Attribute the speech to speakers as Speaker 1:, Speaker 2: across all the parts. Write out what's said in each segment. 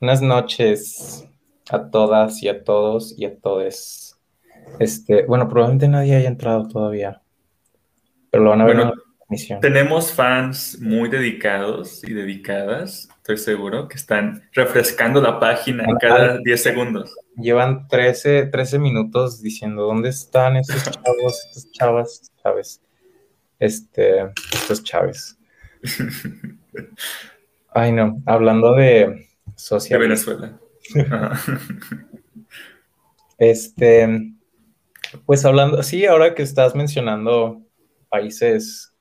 Speaker 1: Buenas noches a todas y a todos y a todes. Este, bueno, probablemente nadie haya entrado todavía, pero lo van a ver en la transmisión.
Speaker 2: Tenemos fans muy dedicados y dedicadas, estoy seguro, que están refrescando la página cada 10 segundos.
Speaker 1: Llevan 13, 13 minutos diciendo, ¿dónde están estos chavos, estas chavas, chaves? Este, estos chaves. Ay, no, hablando de social.
Speaker 2: De Venezuela.
Speaker 1: Este, pues hablando, sí, ahora que estás mencionando países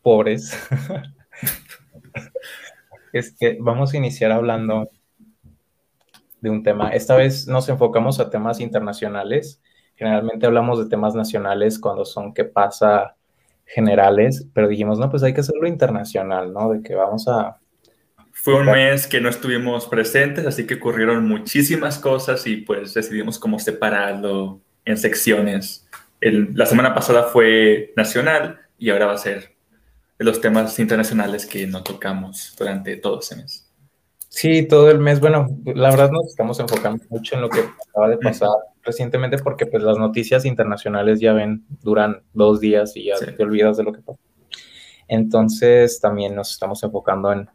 Speaker 1: pobres, este, vamos a iniciar hablando de un tema. Esta vez nos enfocamos a temas internacionales. Generalmente hablamos de temas nacionales cuando son qué pasa generales, pero dijimos, no, pues hay que hacerlo internacional, ¿no? De que vamos a...
Speaker 2: Fue un mes que no estuvimos presentes, así que ocurrieron muchísimas cosas y pues decidimos cómo separarlo en secciones. la semana pasada fue nacional y ahora va a ser de los temas internacionales que no tocamos durante todo ese mes.
Speaker 1: Sí, todo el mes. Bueno, la verdad nos estamos enfocando mucho en lo que acaba de pasar recientemente porque pues las noticias internacionales ya ven, duran dos días y ya te olvidas de lo que pasó. Entonces también nos estamos enfocando en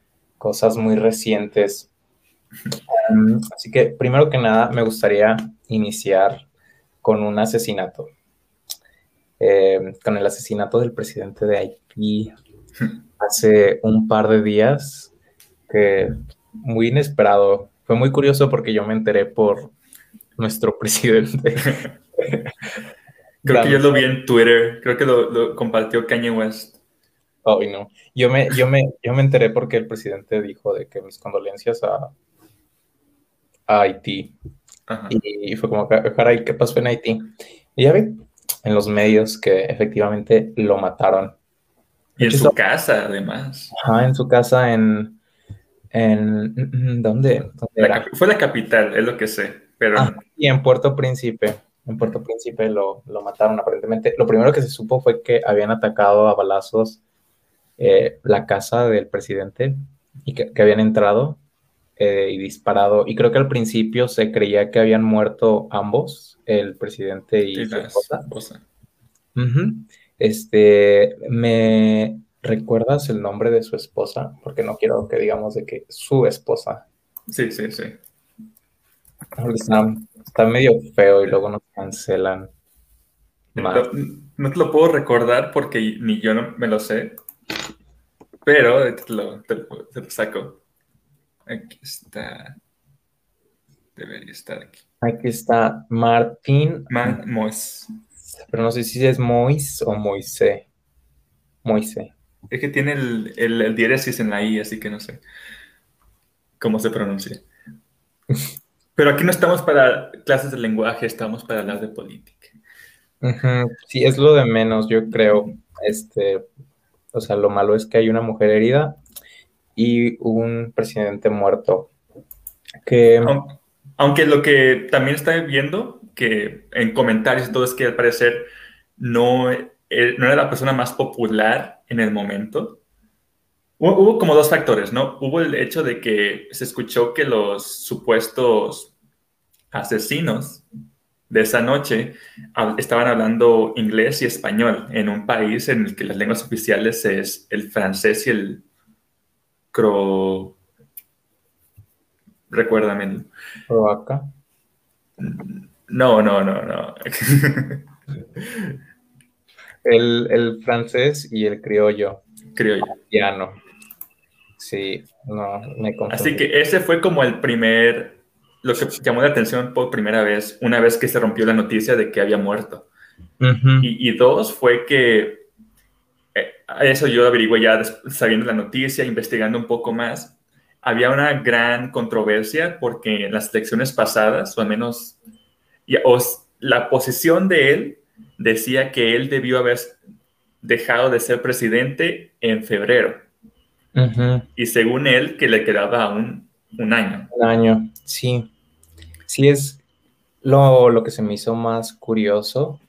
Speaker 1: cosas muy recientes. Um, así que primero que nada me gustaría iniciar con un asesinato. Eh, con el asesinato del presidente de Haití hace un par de días que muy inesperado. Fue muy curioso porque yo me enteré por nuestro presidente.
Speaker 2: Creo que yo lo vi en Twitter, creo que lo, compartió Kanye West.
Speaker 1: Oh, no. Yo me, yo, me, yo me enteré porque el presidente dijo de que mis condolencias a, a Haití. Y, fue como, caray, ¿qué pasó en Haití? Y ya vi en los medios que efectivamente lo mataron.
Speaker 2: Y en su casa, además.
Speaker 1: Ajá, en su casa en, en ¿dónde?
Speaker 2: fue la capital, es lo que sé, pero...
Speaker 1: Ah, y en Puerto Príncipe, en Puerto Príncipe lo, lo, mataron aparentemente. Lo primero que se supo fue que habían atacado a balazos eh, la casa del presidente y que, habían entrado eh, y disparado. Y creo que al principio se creía que habían muerto ambos, el presidente y, su esposa. Este, me, ¿Recuerdas el nombre de su esposa? Porque no quiero que digamos de que su esposa.
Speaker 2: Sí, sí, sí.
Speaker 1: Está, medio feo y luego nos cancelan.
Speaker 2: No, no, te lo puedo recordar porque ni yo no me lo sé, pero te lo, saco. Aquí está. Debería estar aquí.
Speaker 1: Aquí está Martín.
Speaker 2: Man Mois.
Speaker 1: Pero no sé si es Mois o Moise. Moise.
Speaker 2: Es que tiene el, el, diéresis en la I, así que no sé cómo se pronuncia. Pero aquí no estamos para clases de lenguaje, estamos para hablar de política.
Speaker 1: Sí, es lo de menos, yo creo. Este, o sea, lo malo es que hay una mujer herida y un presidente muerto. Que...
Speaker 2: Aunque, lo que también está viendo, que en comentarios y todo es que al parecer no eh, no era la persona más popular en el momento. Hubo, como dos factores, ¿no? Hubo el hecho de que se escuchó que los supuestos asesinos de esa noche estaban hablando inglés y español en un país en el que las lenguas oficiales es el francés y el cro... Recuérdame.
Speaker 1: ¿Croaca?
Speaker 2: No, no, no, no.
Speaker 1: El, francés y el criollo.
Speaker 2: Criollo.
Speaker 1: Piano. Sí, no, me confundí.
Speaker 2: Así que ese fue como el primer, lo que llamó la atención por primera vez, una vez que se rompió la noticia de que había muerto. y, dos, fue que, eh, eso yo averigué ya sabiendo la noticia, investigando un poco más, había una gran controversia porque en las elecciones pasadas, o al menos la posición de él decía que él debió haber dejado de ser presidente en febrero. Y según él, que le quedaba un, un año.
Speaker 1: Un año, sí. Sí, es lo, lo que se me hizo más curioso,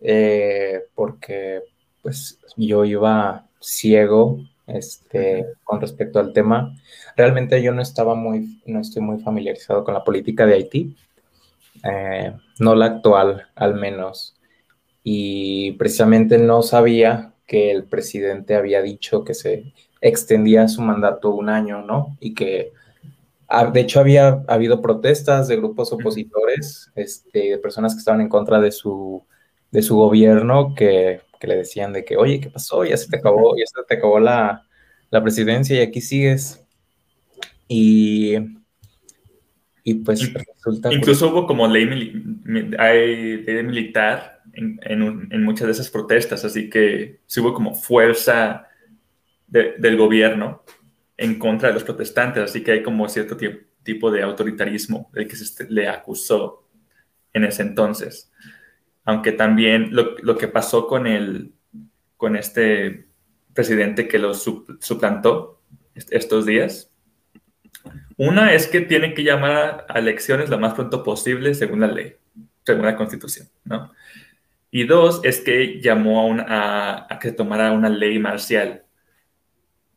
Speaker 1: eh, porque pues yo iba ciego este, con respecto al tema. Realmente yo no estaba muy, no estoy muy familiarizado con la política de Haití, eh, no la actual al menos. Y precisamente no sabía que el presidente había dicho que se extendía su mandato un año, ¿no? Y que de hecho había habido protestas de grupos opositores, este, de personas que estaban en contra de su, de su gobierno, que, que, le decían de que, oye, ¿qué pasó? Ya se te acabó, ya se te acabó la, la presidencia y aquí sigues. Y, y pues
Speaker 2: resulta... Incluso hubo como ley, hay ley militar en, en, muchas de esas protestas, así que sí hubo como fuerza del gobierno en contra de los protestantes, así que hay como cierto tipo de autoritarismo del que se le acusó en ese entonces. Aunque también lo, lo que pasó con, el, con este presidente que lo suplantó estos días, una es que tiene que llamar a elecciones lo más pronto posible según la ley, según la constitución, ¿no? Y dos es que llamó a, a que se tomara una ley marcial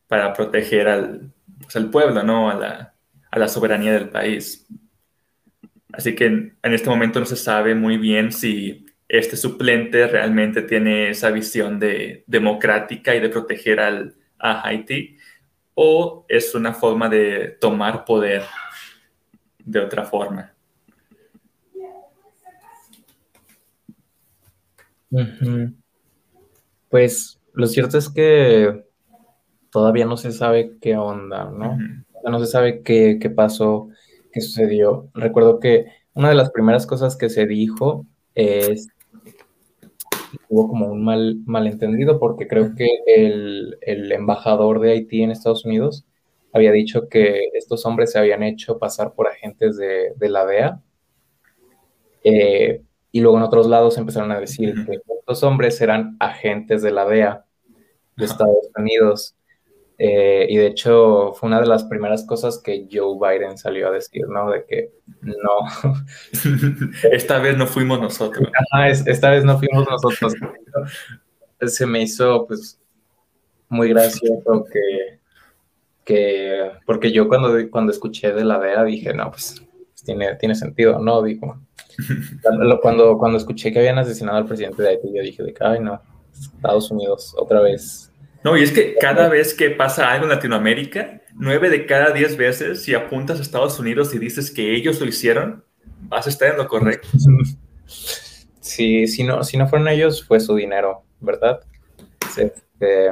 Speaker 2: para proteger al, pues, pueblo, ¿no? A la, a la, soberanía del país. Así que en, este momento no se sabe muy bien si este suplente realmente tiene esa visión de democrática y de proteger al, a Haití o es una forma de tomar poder de otra forma.
Speaker 1: Pues lo cierto es que todavía no se sabe qué onda, ¿no? No se sabe qué, qué, pasó, qué sucedió. Recuerdo que una de las primeras cosas que se dijo es hubo como un mal malentendido porque creo que el, el, embajador de Haití en Estados Unidos había dicho que estos hombres se habían hecho pasar por agentes de, de la DEA. Eh, y luego en otros lados empezaron a decir que estos hombres eran agentes de la DEA de Estados Unidos. Eh, y de hecho fue una de las primeras cosas que Joe Biden salió a decir, ¿no? De que no.
Speaker 2: esta vez no fuimos nosotros.
Speaker 1: esta vez no fuimos nosotros. Se me hizo pues muy gracioso que, que porque yo cuando, cuando escuché de la DEA dije, no, pues, pues tiene, tiene sentido, ¿no? Digo, cuando, cuando escuché que habían asesinado al presidente de Haití, yo dije, de que, ay, no, Estados Unidos otra vez
Speaker 2: no, y es que cada vez que pasa algo en Latinoamérica, nueve de cada diez veces, si apuntas a Estados Unidos y dices que ellos lo hicieron, vas a estar en lo correcto.
Speaker 1: Sí, si no, si no fueron ellos, fue su dinero, ¿verdad? Sí. Eh,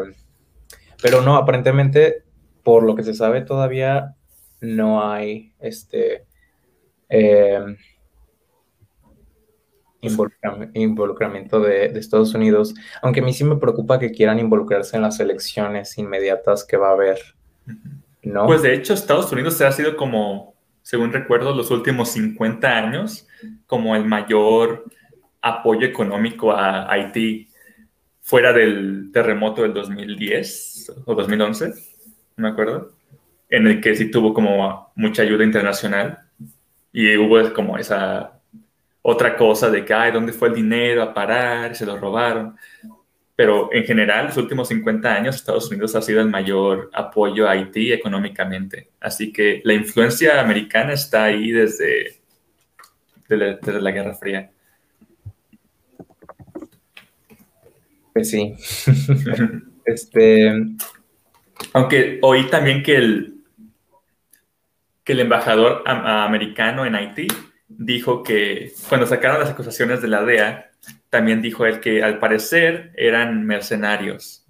Speaker 1: pero no, aparentemente, por lo que se sabe, todavía no hay este. Eh, involucramiento de, Estados Unidos, aunque a mí sí me preocupa que quieran involucrarse en las elecciones inmediatas que va a haber. ¿no?
Speaker 2: Pues de hecho Estados Unidos ha sido como, según recuerdo, los últimos 50 años como el mayor apoyo económico a Haití fuera del terremoto del 2010 o 2011, no me acuerdo, en el que sí tuvo como mucha ayuda internacional y hubo como esa otra cosa de que, ay, ¿dónde fue el dinero a parar? Se lo robaron. Pero en general, los últimos 50 años, Estados Unidos ha sido el mayor apoyo a Haití económicamente. Así que la influencia americana está ahí desde, desde, la Guerra Fría.
Speaker 1: Pues sí. este...
Speaker 2: Aunque oí también que el, que el embajador americano en Haití dijo que cuando sacaron las acusaciones de la DEA, también dijo él que al parecer eran mercenarios,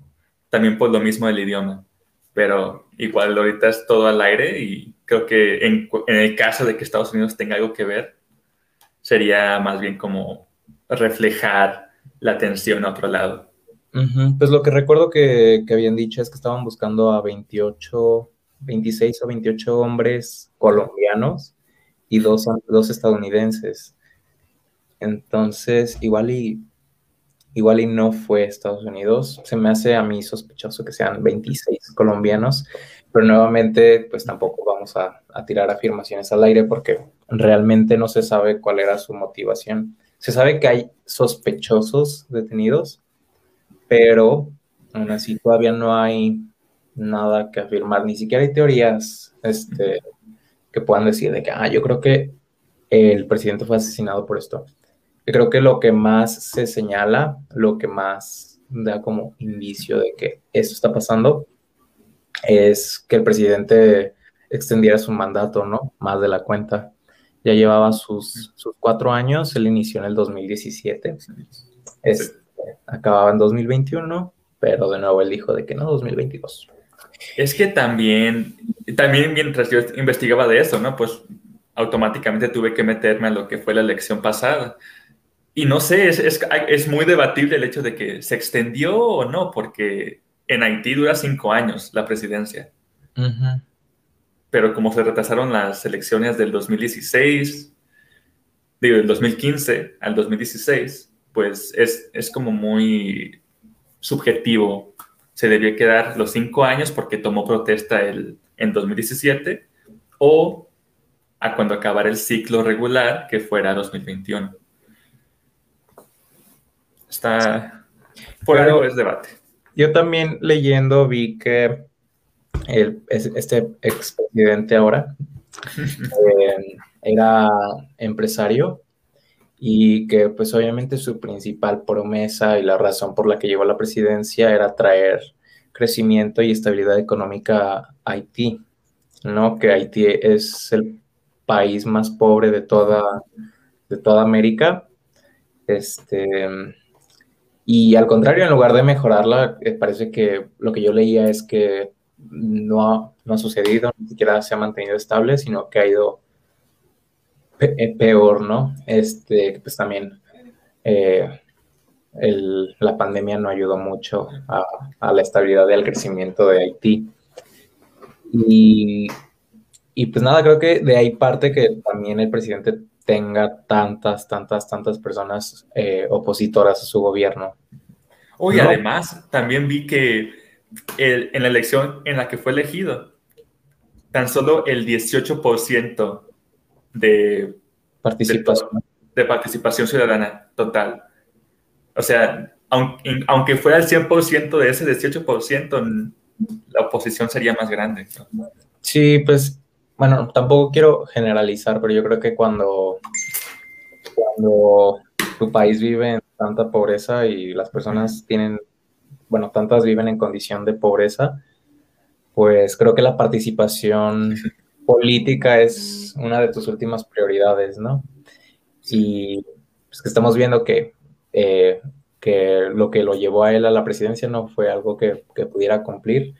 Speaker 2: también por lo mismo del idioma, pero igual ahorita es todo al aire y creo que en, el caso de que Estados Unidos tenga algo que ver, sería más bien como reflejar la tensión a otro lado.
Speaker 1: Pues lo que recuerdo que, que, habían dicho es que estaban buscando a 28, 26 o 28 hombres colombianos y dos, dos estadounidenses. Entonces, igual y, igual y no fue Estados Unidos. Se me hace a mí sospechoso que sean 26 colombianos, pero nuevamente, pues tampoco vamos a, tirar afirmaciones al aire porque realmente no se sabe cuál era su motivación. Se sabe que hay sospechosos detenidos, pero aún así todavía no hay nada que afirmar, ni siquiera hay teorías este, que puedan decir de que, ah, yo creo que el presidente fue asesinado por esto. Yo creo que lo que más se señala, lo que más da como indicio de que esto está pasando, es que el presidente extendiera su mandato, ¿no? Más de la cuenta. Ya llevaba sus, sus cuatro años, él inició en el 2017. Este, acababa en 2021, pero de nuevo él dijo de que no, 2022.
Speaker 2: Es que también, también mientras yo investigaba de eso, ¿no? Pues automáticamente tuve que meterme a lo que fue la elección pasada. Y no sé, es, es, es muy debatible el hecho de que se extendió o no, porque en Haití dura cinco años la presidencia. Pero como se retrasaron las elecciones del 2016, digo, del 2015 al 2016, pues es, es como muy subjetivo se debía quedar los cinco años porque tomó protesta el, en 2017 o a cuando acabara el ciclo regular que fuera 2021. Está por algo es debate.
Speaker 1: Yo también leyendo vi que el, este expresidente ahora eh, era empresario y que pues obviamente su principal promesa y la razón por la que llegó a la presidencia era traer crecimiento y estabilidad económica a Haití, ¿no? Que Haití es el país más pobre de toda, de toda América. Este, y al contrario, en lugar de mejorarla, eh, parece que lo que yo leía es que no no ha sucedido, ni siquiera se ha mantenido estable, sino que ha ido peor, ¿no? Este, pues también eh, la pandemia no ayudó mucho a, la estabilidad y al crecimiento de Haití. Y, pues nada, creo que de ahí parte que también el presidente tenga tantas, tantas, tantas personas eh, opositoras a su gobierno.
Speaker 2: Oye, además, también vi que en la elección en la que fue elegido, tan solo el 18% de
Speaker 1: participación.
Speaker 2: De, participación ciudadana total. O sea, aunque, aunque fuera el 100% de ese 18%, la oposición sería más grande.
Speaker 1: Sí, pues, bueno, tampoco quiero generalizar, pero yo creo que cuando, cuando tu país vive en tanta pobreza y las personas tienen, bueno, tantas viven en condición de pobreza, pues creo que la participación política es una de tus últimas prioridades, ¿no? Y pues que estamos viendo que, eh, que lo que lo llevó a él a la presidencia no fue algo que, pudiera cumplir,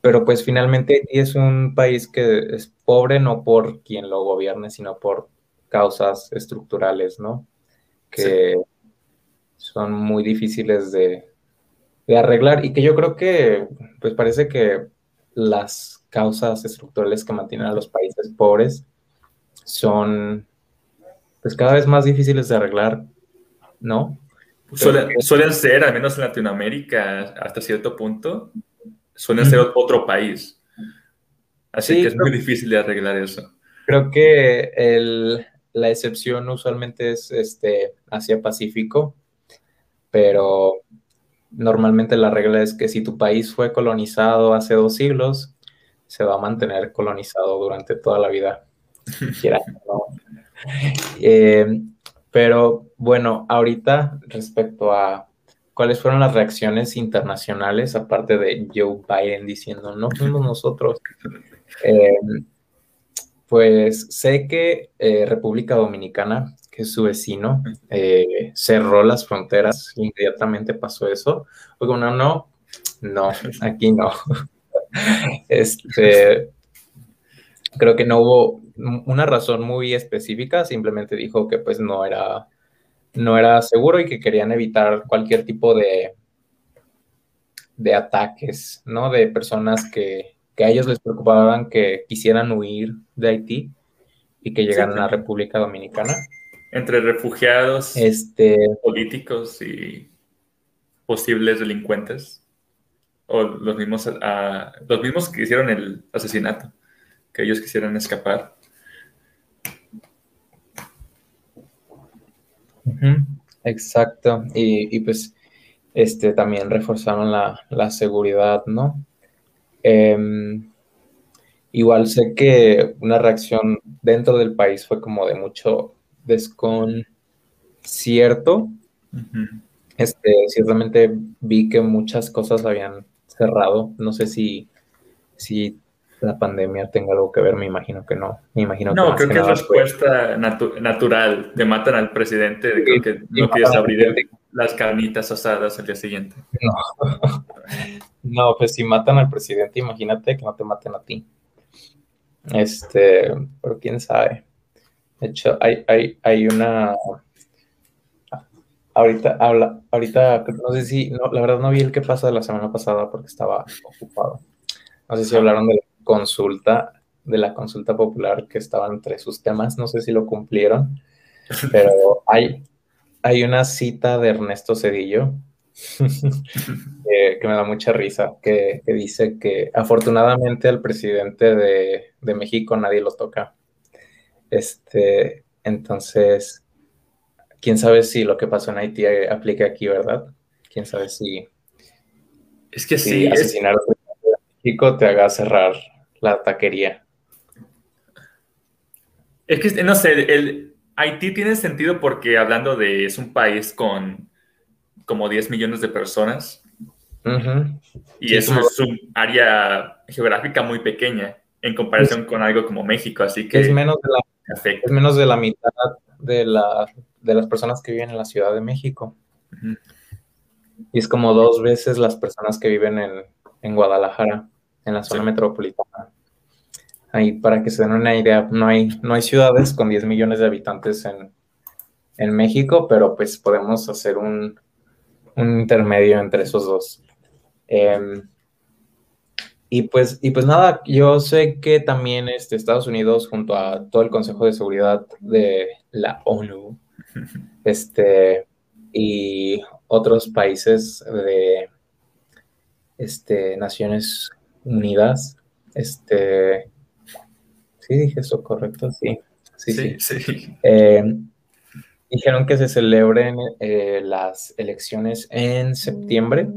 Speaker 1: pero pues finalmente es un país que es pobre no por quien lo gobierne, sino por causas estructurales, ¿no? Que son muy difíciles de, de arreglar y que yo creo que, pues parece que las causas estructurales que mantienen a los países pobres son pues cada vez más difíciles de arreglar, ¿no?
Speaker 2: Suelen, ser, al menos en Latinoamérica, hasta cierto punto, suelen ser otro país. Así que es muy difícil de arreglar eso.
Speaker 1: Creo que el, la excepción usualmente es este, Asia-Pacífico, pero normalmente la regla es que si tu país fue colonizado hace dos siglos, se va a mantener colonizado durante toda la vida. Eh, pero bueno, ahorita respecto a cuáles fueron las reacciones internacionales, aparte de Joe Biden diciendo, no fuimos nosotros, eh, pues sé que eh, República Dominicana, que es su vecino, cerró las fronteras, inmediatamente pasó eso. Oiga, no, no, no, aquí no. Este, creo que no hubo una razón muy específica, simplemente dijo que pues no era, no era seguro y que querían evitar cualquier tipo de, de ataques, ¿no? De personas que, a ellos les preocupaban que quisieran huir de Haití y que llegaran a la República Dominicana.
Speaker 2: Entre refugiados,
Speaker 1: este,
Speaker 2: políticos y posibles delincuentes o los mismos, uh, los mismos que hicieron el asesinato, que ellos quisieran escapar.
Speaker 1: Exacto, y, y, pues este, también reforzaron la, la seguridad, ¿no? Em, igual sé que una reacción dentro del país fue como de mucho desconcierto. Este, ciertamente vi que muchas cosas habían cerrado. No sé si, si la pandemia tenga algo que ver, me imagino que no. Me imagino
Speaker 2: no, creo que, es respuesta natural. Te matan al presidente, de que no quieres abrir las carnitas asadas al día siguiente.
Speaker 1: No. no, pues si matan al presidente, imagínate que no te maten a ti. Este, pero quién sabe. De hecho, hay, hay, hay una. Ahorita habla, ahorita no sé si, no, la verdad no vi el que pasa de la semana pasada porque estaba ocupado. No sé si hablaron de la consulta, de la consulta popular que estaba entre sus temas, no sé si lo cumplieron, pero hay, hay una cita de Ernesto Cedillo que, me da mucha risa, que, dice que afortunadamente al presidente de, de, México nadie lo toca. Este, entonces, quién sabe si lo que pasó en Haití aplica aquí, ¿verdad? Quién sabe si.
Speaker 2: Es que si sí.
Speaker 1: Asesinar de México te haga cerrar la taquería.
Speaker 2: Es que, no sé, el, Haití tiene sentido porque hablando de, es un país con como 10 millones de personas. Y es un área geográfica muy pequeña en comparación con algo como México, así que...
Speaker 1: Es menos de la, es menos de la mitad de, la, de las personas que viven en la Ciudad de México. Y es como dos veces las personas que viven en, en Guadalajara, en la zona metropolitana. Ahí, para que se den una idea, no hay, no hay ciudades con 10 millones de habitantes en, en México, pero pues podemos hacer un, un intermedio entre esos dos. Em, y, pues, y pues nada, yo sé que también este, Estados Unidos, junto a todo el Consejo de Seguridad de la ONU, este, y otros países de este, Naciones Unidas, este, sí dije eso correcto, sí, sí, sí. Em, Dijeron que se celebren eh, las elecciones en septiembre,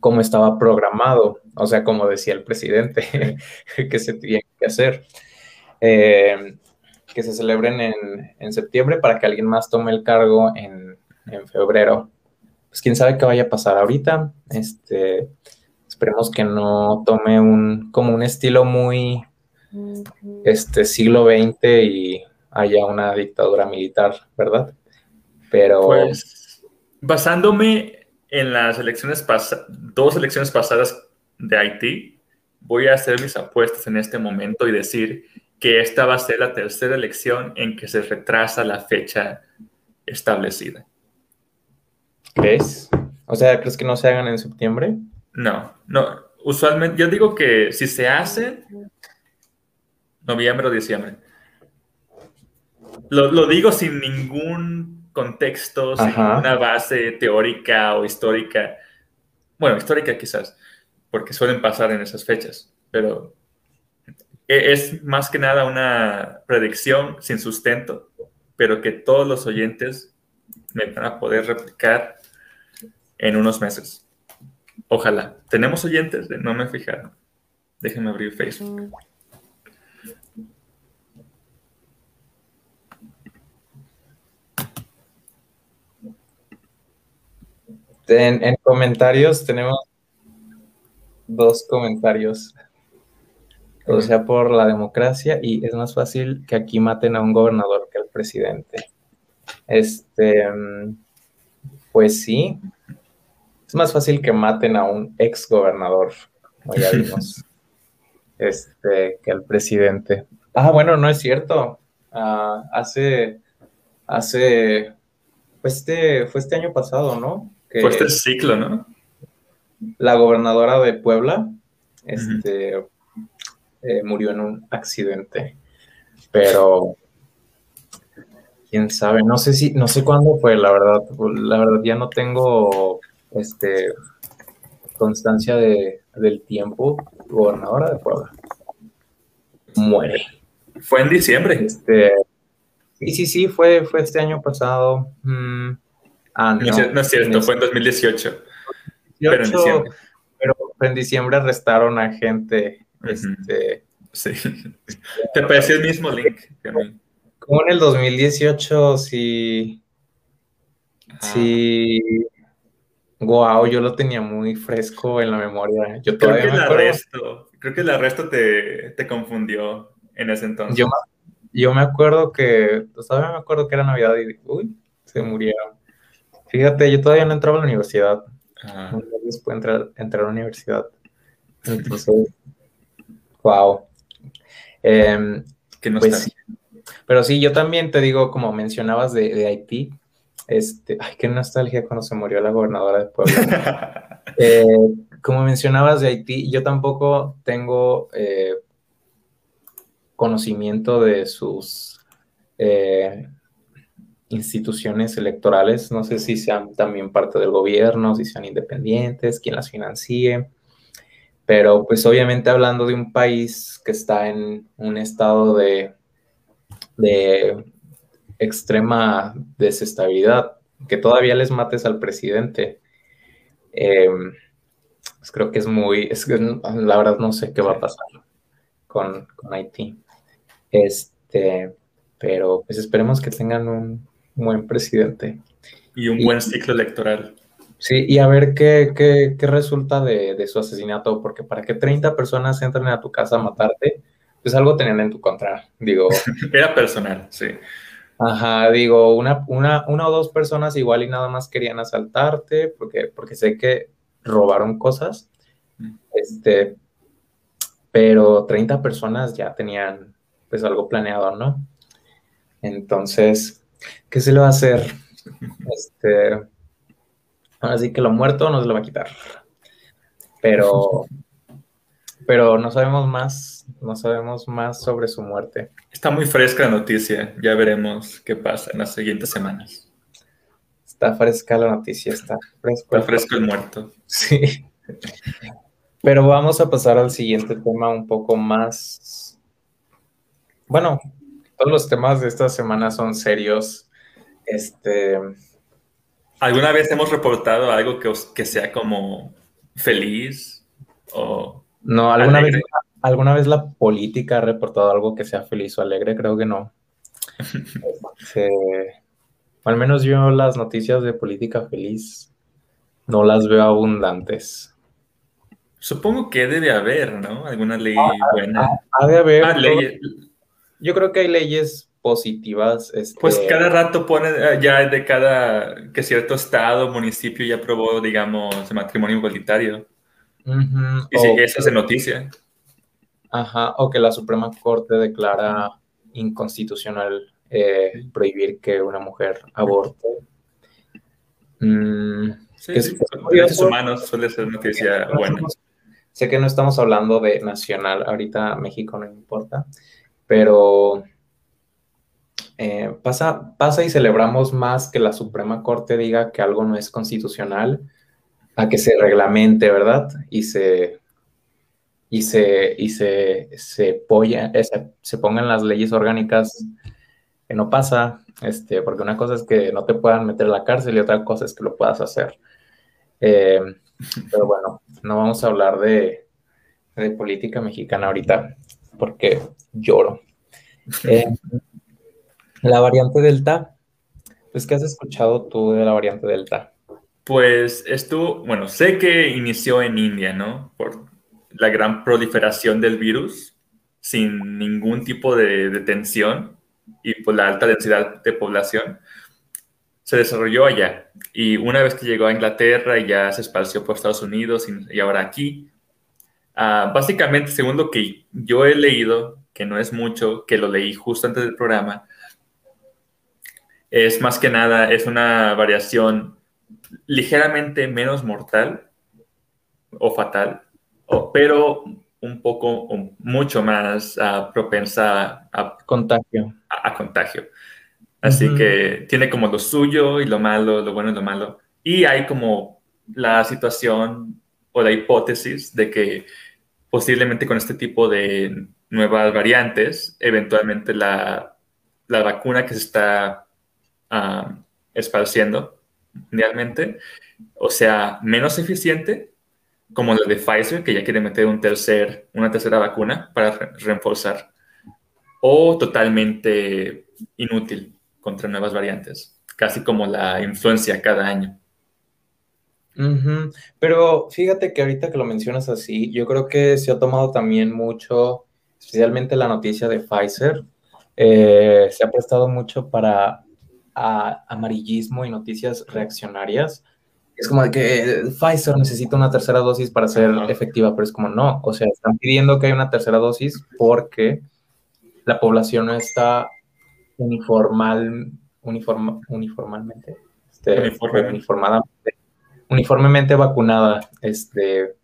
Speaker 1: como estaba programado, o sea, como decía el presidente, que se tiene que hacer. Eh, que se celebren en, septiembre para que alguien más tome el cargo en, febrero. Pues quién sabe qué vaya a pasar ahorita. Este, esperemos que no tome un, como un estilo muy este, siglo XX y haya una dictadura militar, ¿verdad? Pero...
Speaker 2: Pues, basándome en las elecciones pasadas, dos elecciones pasadas de Haití, voy a hacer mis apuestas en este momento y decir que esta va a ser la tercera elección en que se retrasa la fecha establecida.
Speaker 1: ¿Crees? O sea, ¿crees que no se hagan en septiembre?
Speaker 2: No, no. Usualmente, yo digo que si se hace, noviembre o diciembre. Lo, digo sin ningún contexto, sin una base teórica o histórica. Bueno, histórica quizás, porque suelen pasar en esas fechas, pero e, es más que nada una predicción sin sustento, pero que todos los oyentes me van a poder replicar en unos meses. Ojalá. ¿Tenemos oyentes? No me fijaron. Déjenme abrir Facebook.
Speaker 1: En, comentarios tenemos dos comentarios. O sea, por la democracia y es más fácil que aquí maten a un gobernador que al presidente. Este, pues sí, es más fácil que maten a un ex gobernador, como ya vimos, este, que al presidente. Ah, bueno, no es cierto. Ah, hace, hace, pues este, fue este año pasado, ¿no?
Speaker 2: Fue este ciclo, ¿no?
Speaker 1: La gobernadora de Puebla este, eh, murió en un accidente, pero quién sabe, no sé si, no sé cuándo fue, la verdad, la verdad ya no tengo este constancia de, del tiempo, gobernadora de Puebla. Muere.
Speaker 2: Fue en diciembre.
Speaker 1: Este, sí, sí, sí, fue, fue este año pasado. Mm,
Speaker 2: Ah, no, no, es cierto, fue en 2018.
Speaker 1: pero, en diciembre arrestaron a gente. este,
Speaker 2: sí. ¿Te pareció el mismo link?
Speaker 1: Como en el 2018, sí. Sí. Wow, yo lo tenía muy fresco en la memoria. Yo
Speaker 2: creo que el arresto, creo que el arresto te, te confundió en ese entonces.
Speaker 1: Yo, yo me acuerdo que, todavía me acuerdo que era Navidad y, uy, se murieron. Fíjate, yo todavía no entraba a la universidad. No después entrar, entrar a la universidad. Entonces, wow. Em, que no pues, Pero sí, yo también te digo, como mencionabas de, de Haití, este, ay, qué nostalgia cuando se murió la gobernadora de Puebla. Eh, como mencionabas de Haití, yo tampoco tengo eh, conocimiento de sus eh, instituciones electorales. No sé si sean también parte del gobierno, si sean independientes, quién las financie. Pero pues obviamente hablando de un país que está en un estado de, de extrema desestabilidad, que todavía les mates al presidente, em, pues creo que es muy, es la verdad no sé qué va a pasar con, con Haití. Este, pero pues esperemos que tengan un buen presidente.
Speaker 2: Y un buen ciclo electoral.
Speaker 1: Sí, y a ver qué, qué, qué resulta de, de, su asesinato, porque para que 30 personas entren a tu casa a matarte, pues algo tenían en tu contra, digo.
Speaker 2: Era personal, sí.
Speaker 1: Ajá, digo, una, una, una o dos personas igual y nada más querían asaltarte, porque, porque sé que robaron cosas, mm. este, pero 30 personas ya tenían pues algo planeado, ¿no? Entonces, ¿qué se le va a hacer? Este, ahora sí que lo muerto no se lo va a quitar. Pero, pero no sabemos más, no sabemos más sobre su muerte.
Speaker 2: Está muy fresca la noticia, ya veremos qué pasa en las siguientes semanas.
Speaker 1: Está fresca la noticia, está
Speaker 2: fresco. Está fresco el muerto.
Speaker 1: Sí. Pero vamos a pasar al siguiente tema un poco más bueno, todos los temas de esta semana son serios. Este.
Speaker 2: ¿Alguna vez hemos reportado algo que, que sea como feliz o
Speaker 1: no alguna vez alguna vez la política ha reportado algo que sea feliz o alegre creo que no. Este, al menos yo las noticias de política feliz no las veo abundantes.
Speaker 2: Supongo que debe haber no alguna ley ah, buena.
Speaker 1: ha, de haber ah, yo creo que hay leyes positivas. Este...
Speaker 2: Pues cada rato pone eh, ya de cada, que cierto estado, municipio ya aprobó, digamos, el matrimonio igualitario. Y si eso es noticia.
Speaker 1: Ajá, o que la Suprema Corte declara inconstitucional eh, prohibir que una mujer aborte.
Speaker 2: Mm, sí, sí, derechos humanos suele ser noticia buena.
Speaker 1: Sé que no estamos hablando de nacional, ahorita México no importa, pero eh, pasa, pasa y celebramos más que la Suprema Corte diga que algo no es constitucional a que se reglamente, ¿verdad? Y se y se, y se, se, eh, se, pongan las leyes orgánicas que no pasa, este, porque una cosa es que no te puedan meter a la cárcel y otra cosa es que lo puedas hacer. Eh, pero bueno, no vamos a hablar de, de política mexicana ahorita porque lloro. Eh, la variante Delta, pues, ¿qué has escuchado tú de la variante Delta?
Speaker 2: Pues esto, bueno, sé que inició en India, ¿no? Por la gran proliferación del virus, sin ningún tipo de detención y por la alta densidad de población, se desarrolló allá. Y una vez que llegó a Inglaterra y ya se esparció por Estados Unidos y ahora aquí, Ah, básicamente, según lo que yo he leído, que no es mucho, que lo leí justo antes del programa, es más que nada, es una variación ligeramente menos mortal o fatal, pero un poco, mucho más ah, propensa a
Speaker 1: contagio.
Speaker 2: A, contagio. Así que tiene como lo suyo y lo malo, lo bueno y lo malo. Y hay como la situación o la hipótesis de que posiblemente con este tipo de nuevas variantes, eventualmente la, vacuna que se está esparciendo mundialmente, o sea, menos eficiente, como la de Pfizer, que ya quiere meter un tercer, una tercera vacuna para reforzar, o totalmente inútil contra nuevas variantes, casi como la influencia cada año.
Speaker 1: Pero fíjate que ahorita que lo mencionas así, yo creo que se ha tomado también mucho, especialmente la noticia de Pfizer, eh, se ha prestado mucho para amarillismo y noticias reaccionarias. Es como de que Pfizer necesita una tercera dosis para ser efectiva, pero es como no, o sea, están pidiendo que haya una tercera dosis porque la población no está uniformal, uniformalmente, este, uniformadamente, uniformemente vacunada, este,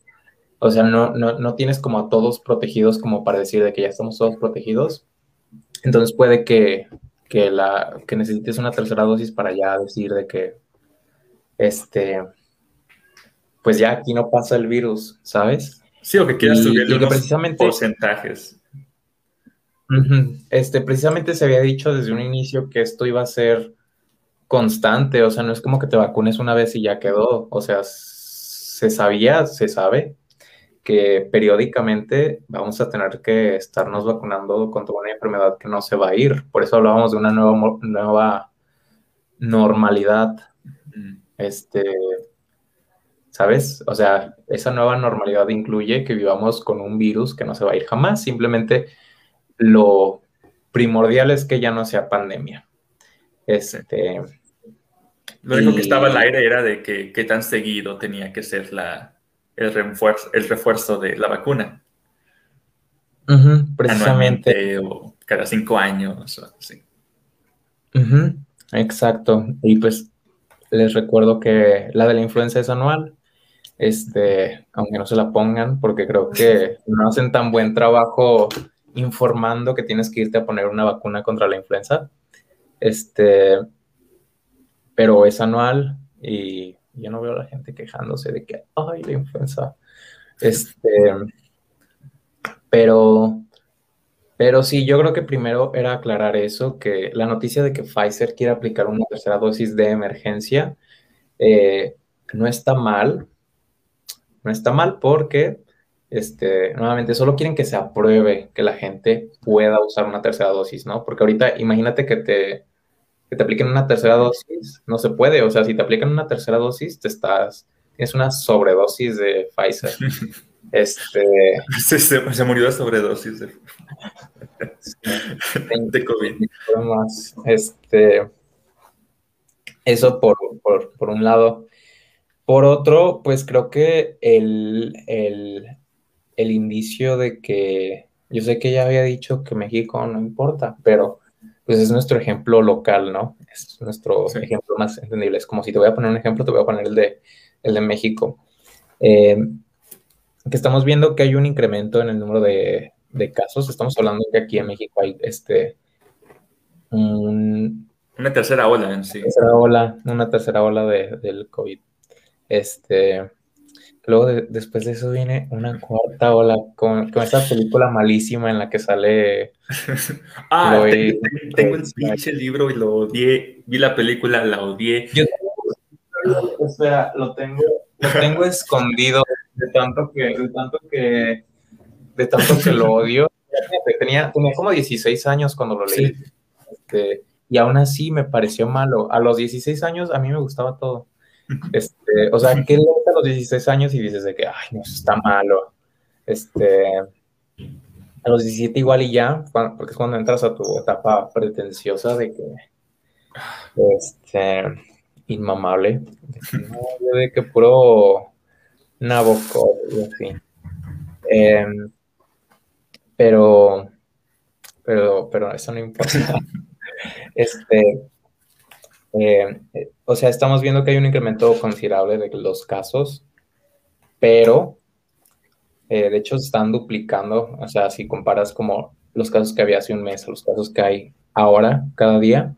Speaker 1: o sea, no, no, no tienes como a todos protegidos como para decir de que ya estamos todos protegidos. Entonces puede que, que, la, que necesites una tercera dosis para ya decir de que, este, pues ya aquí no pasa el virus, ¿sabes?
Speaker 2: Sí, o que quieras subir los precisamente, porcentajes.
Speaker 1: Este, precisamente se había dicho desde un inicio que esto iba a ser constante, o sea, no es como que te vacunes una vez y ya quedó, o sea, se sabía, se sabe que periódicamente vamos a tener que estarnos vacunando contra una enfermedad que no se va a ir. Por eso hablábamos de una nueva, nueva normalidad. Este, ¿sabes? O sea, esa nueva normalidad incluye que vivamos con un virus que no se va a ir jamás. Simplemente lo primordial es que ya no sea pandemia. Este,
Speaker 2: lo único que estaba al aire era de que qué tan seguido tenía que ser la, el, refuerzo, el refuerzo de la vacuna.
Speaker 1: precisamente.
Speaker 2: O cada cinco años o así.
Speaker 1: Exacto. Y pues les recuerdo que la de la influenza es anual. Este, aunque no se la pongan, porque creo que no hacen tan buen trabajo informando que tienes que irte a poner una vacuna contra la influenza. Este, pero es anual y yo no veo a la gente quejándose de que, ay, la influenza. Este, pero, pero sí, yo creo que primero era aclarar eso, que la noticia de que Pfizer quiere aplicar una tercera dosis de emergencia eh, no está mal. No está mal porque, este, nuevamente, solo quieren que se apruebe que la gente pueda usar una tercera dosis, ¿no? Porque ahorita, imagínate que te te apliquen una tercera dosis, no se puede. O sea, si te aplican una tercera dosis, te estás, tienes una sobredosis de Pfizer. Este.
Speaker 2: Se, murió de sobredosis de, de COVID.
Speaker 1: Este. Eso por, por, un lado. Por otro, pues creo que el, el, el indicio de que. Yo sé que ya había dicho que México no importa, pero pues es nuestro ejemplo local, ¿no? Es nuestro ejemplo más entendible. Es como si te voy a poner un ejemplo, te voy a poner el de, el de México. Eh, que estamos viendo que hay un incremento en el número de, casos. Estamos hablando que aquí en México hay este
Speaker 2: una tercera ola en sí.
Speaker 1: Tercera ola, una tercera ola de, del COVID. Este, Luego después de eso viene una cuarta ola con, con esta película malísima en la que sale.
Speaker 2: ah, tengo, el pinche libro y lo odié. Vi la película, la odié. Yo
Speaker 1: espera, lo tengo, lo tengo escondido de tanto que, de tanto que, de tanto que lo odio. Tenía, tenía como 16 años cuando lo leí. Este, y aún así me pareció malo. A los 16 años a mí me gustaba todo. Este, o sea, ¿qué lees a los 16 años y dices de que, ay, no, está malo? Este, a los 17 igual y ya, porque es cuando entras a tu etapa pretenciosa de que, este, inmamable, de que, puro Nabokov y así. Em, pero, pero, pero eso no importa. Este, eh, o sea, estamos viendo que hay un incremento considerable de los casos, pero eh, de hecho están duplicando, o sea, si comparas como los casos que había hace un mes los casos que hay ahora, cada día,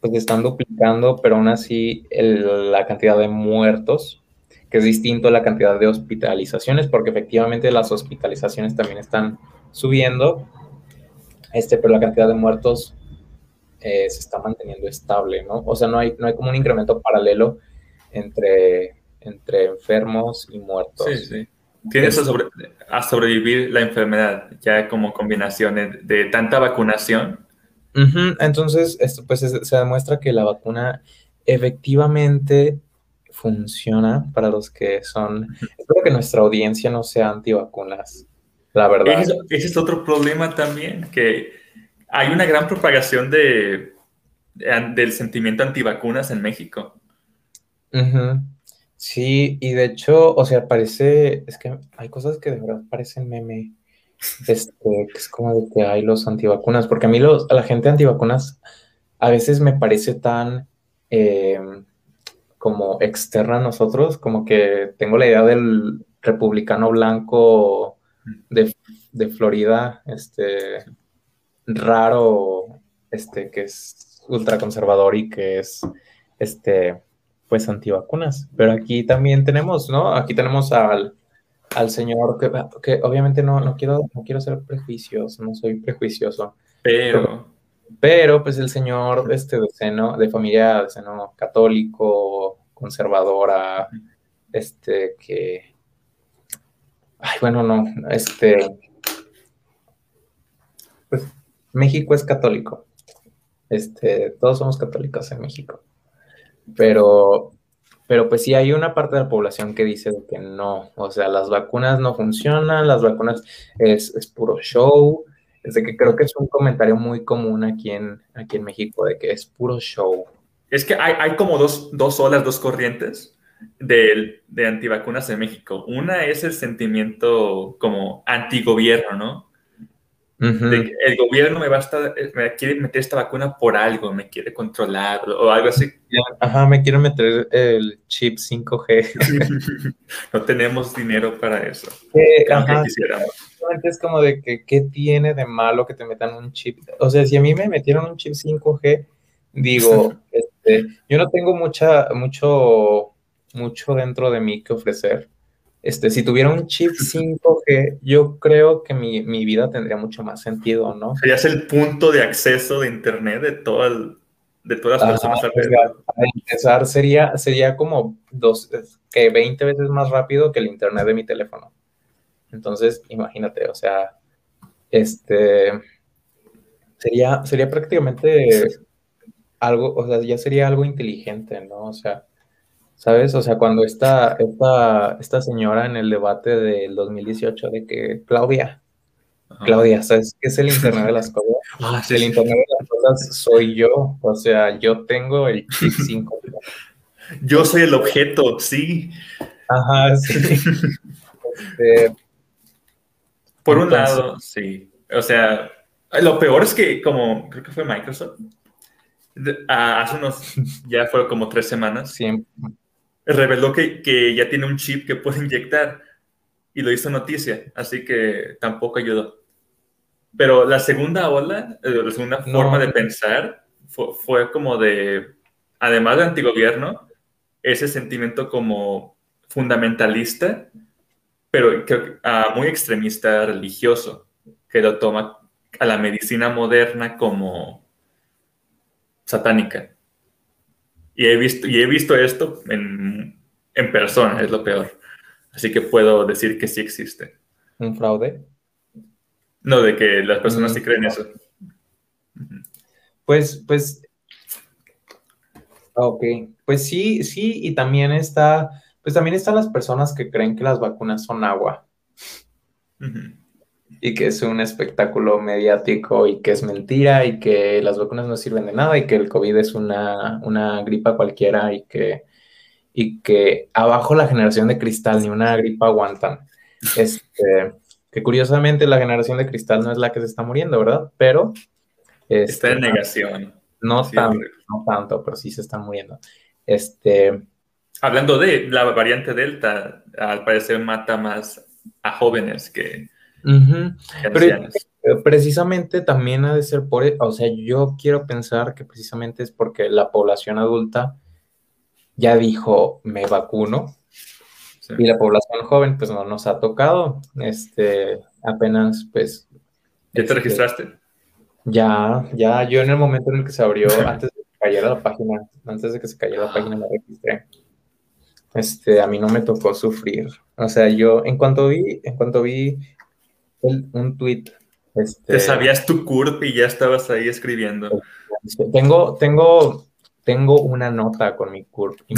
Speaker 1: pues están duplicando, pero aún así la cantidad de muertos, que es distinto a la cantidad de hospitalizaciones, porque efectivamente las hospitalizaciones también están subiendo, este, pero la cantidad de muertos eh, se está manteniendo estable, ¿no? O sea, no hay, no hay como un incremento paralelo entre, entre enfermos y muertos. Sí, sí.
Speaker 2: Tienes a, sobrevivir la enfermedad, ya como combinación de, tanta vacunación.
Speaker 1: Entonces, esto, pues se demuestra que la vacuna efectivamente funciona para los que son... Espero que nuestra audiencia no sea antivacunas, la verdad.
Speaker 2: Ese, es otro problema también, que hay una gran propagación de, del sentimiento antivacunas en México.
Speaker 1: Sí, y de hecho, o sea, parece, es que hay cosas que de verdad parecen meme, este, que es como de que hay los antivacunas, porque a mí los, a la gente antivacunas a veces me parece tan em, como externa a nosotros, como que tengo la idea del republicano blanco de, de Florida, este, raro, este, que es ultraconservador y que es, este, pues antivacunas. Pero aquí también tenemos, ¿no? Aquí tenemos al, al señor que, que obviamente no, no, quiero, no quiero ser prejuicioso, no soy prejuicioso.
Speaker 2: Pero...
Speaker 1: Pero, pues el señor este, de seno, de familia de seno católico, conservadora, este, que... Ay, bueno, no, este... México es católico. Este, todos somos católicos en México. Pero, pero pues sí hay una parte de la población que dice que no, o sea, las vacunas no funcionan, las vacunas es, es puro show, es de que creo que es un comentario muy común aquí en, aquí en México, de que es puro show.
Speaker 2: Es que hay, hay como dos, dos olas, dos corrientes de, de antivacunas en México. Una es el sentimiento como antigobierno, ¿no? El gobierno me, va a estar, eh, me quiere meter esta vacuna por algo, me quiere controlar o algo así.
Speaker 1: Ajá, me quiere meter el chip 5G.
Speaker 2: no tenemos dinero para eso.
Speaker 1: Eh, ajá, es como de que, ¿qué tiene de malo que te metan un chip? O sea, si a mí me metieron un chip 5G, digo, este, yo no tengo mucha, mucho, mucho dentro de mí que ofrecer este, si tuviera un chip 5G, yo creo que mi, vida tendría mucho más sentido, ¿no?
Speaker 2: Serías el punto de acceso de Internet de, todo de todas las personas
Speaker 1: pues, Para empezar, sería, sería como dos, que 20 veces más rápido que el Internet de mi teléfono. Entonces, imagínate, o sea, este, sería, sería prácticamente algo, o sea, ya sería algo inteligente, ¿no? O sea, ¿Sabes? O sea, cuando esta, esta, esta señora en el debate del 2018 de que Claudia, Claudia, ¿sabes qué es el Internet de las cosas? Ah, el Internet de las cosas soy yo. O sea, yo tengo el chip 5.
Speaker 2: yo soy el objeto, sí.
Speaker 1: Ajá, sí.
Speaker 2: Este, Por un lado, sí. O sea, lo peor es que, como creo que fue Microsoft, hace unos, ya fue como tres semanas,
Speaker 1: siempre
Speaker 2: reveló que, que, ya tiene un chip que puede inyectar y lo hizo noticia, así que tampoco ayudó. Pero la segunda ola, eh, la segunda forma de pensar fue, fue, como de, además de antigobierno, ese sentimiento como fundamentalista, pero uh, muy extremista religioso, que lo toma a la medicina moderna como satánica. Y he visto, y he visto esto en, en persona, es lo peor. Así que puedo decir que sí existe.
Speaker 1: ¿Un fraude?
Speaker 2: No, de que las personas sí creen eso.
Speaker 1: Pues, pues, ok, pues sí, sí, y también está, pues también están las personas que creen que las vacunas son agua y que es un espectáculo mediático y que es mentira y que las vacunas no sirven de nada y que el COVID es una, gripa cualquiera y que, y que abajo la generación de cristal ni una gripa aguantan. Este, que curiosamente la generación de cristal no es la que se está muriendo, ¿verdad? Pero...
Speaker 2: está en este, negación.
Speaker 1: No, tanto, no tanto, pero sí se están muriendo. Este...
Speaker 2: Hablando de la variante Delta, al parecer mata más a jóvenes que
Speaker 1: pero precisamente también ha de ser por, e, o sea, yo quiero pensar que precisamente es porque la población adulta ya dijo, me vacuno, y la población joven pues no nos ha tocado, este, apenas pues...
Speaker 2: ¿Ya te este, registraste?
Speaker 1: Ya, ya, yo en el momento en el que se abrió, antes de que cayera la página, antes de que se cayera la página me registré. este, a mí no me tocó sufrir. O sea, yo en cuanto vi, en cuanto vi un tweet. Este,
Speaker 2: Te sabías tu curp y ya estabas ahí escribiendo.
Speaker 1: Tengo, tengo, tengo una nota con mi curp y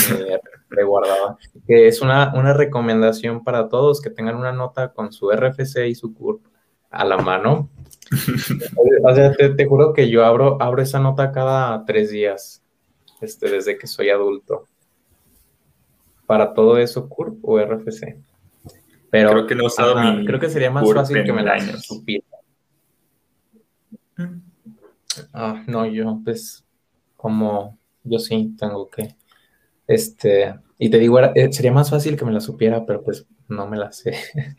Speaker 1: me guardaba, que es una, una recomendación para todos que tengan una nota con su RFC y su curp a la mano. o sea, te, juro que yo abro, abro esa nota cada tres días, este, desde que soy adulto. Para todo eso, CURP o RFC. Pero
Speaker 2: creo que no
Speaker 1: mi creo que sería más fácil que me la supiera. Ah, no, yo, pues, como yo sí tengo que, este, y te digo, eh, sería más fácil que me la supiera, pero pues no me la sé.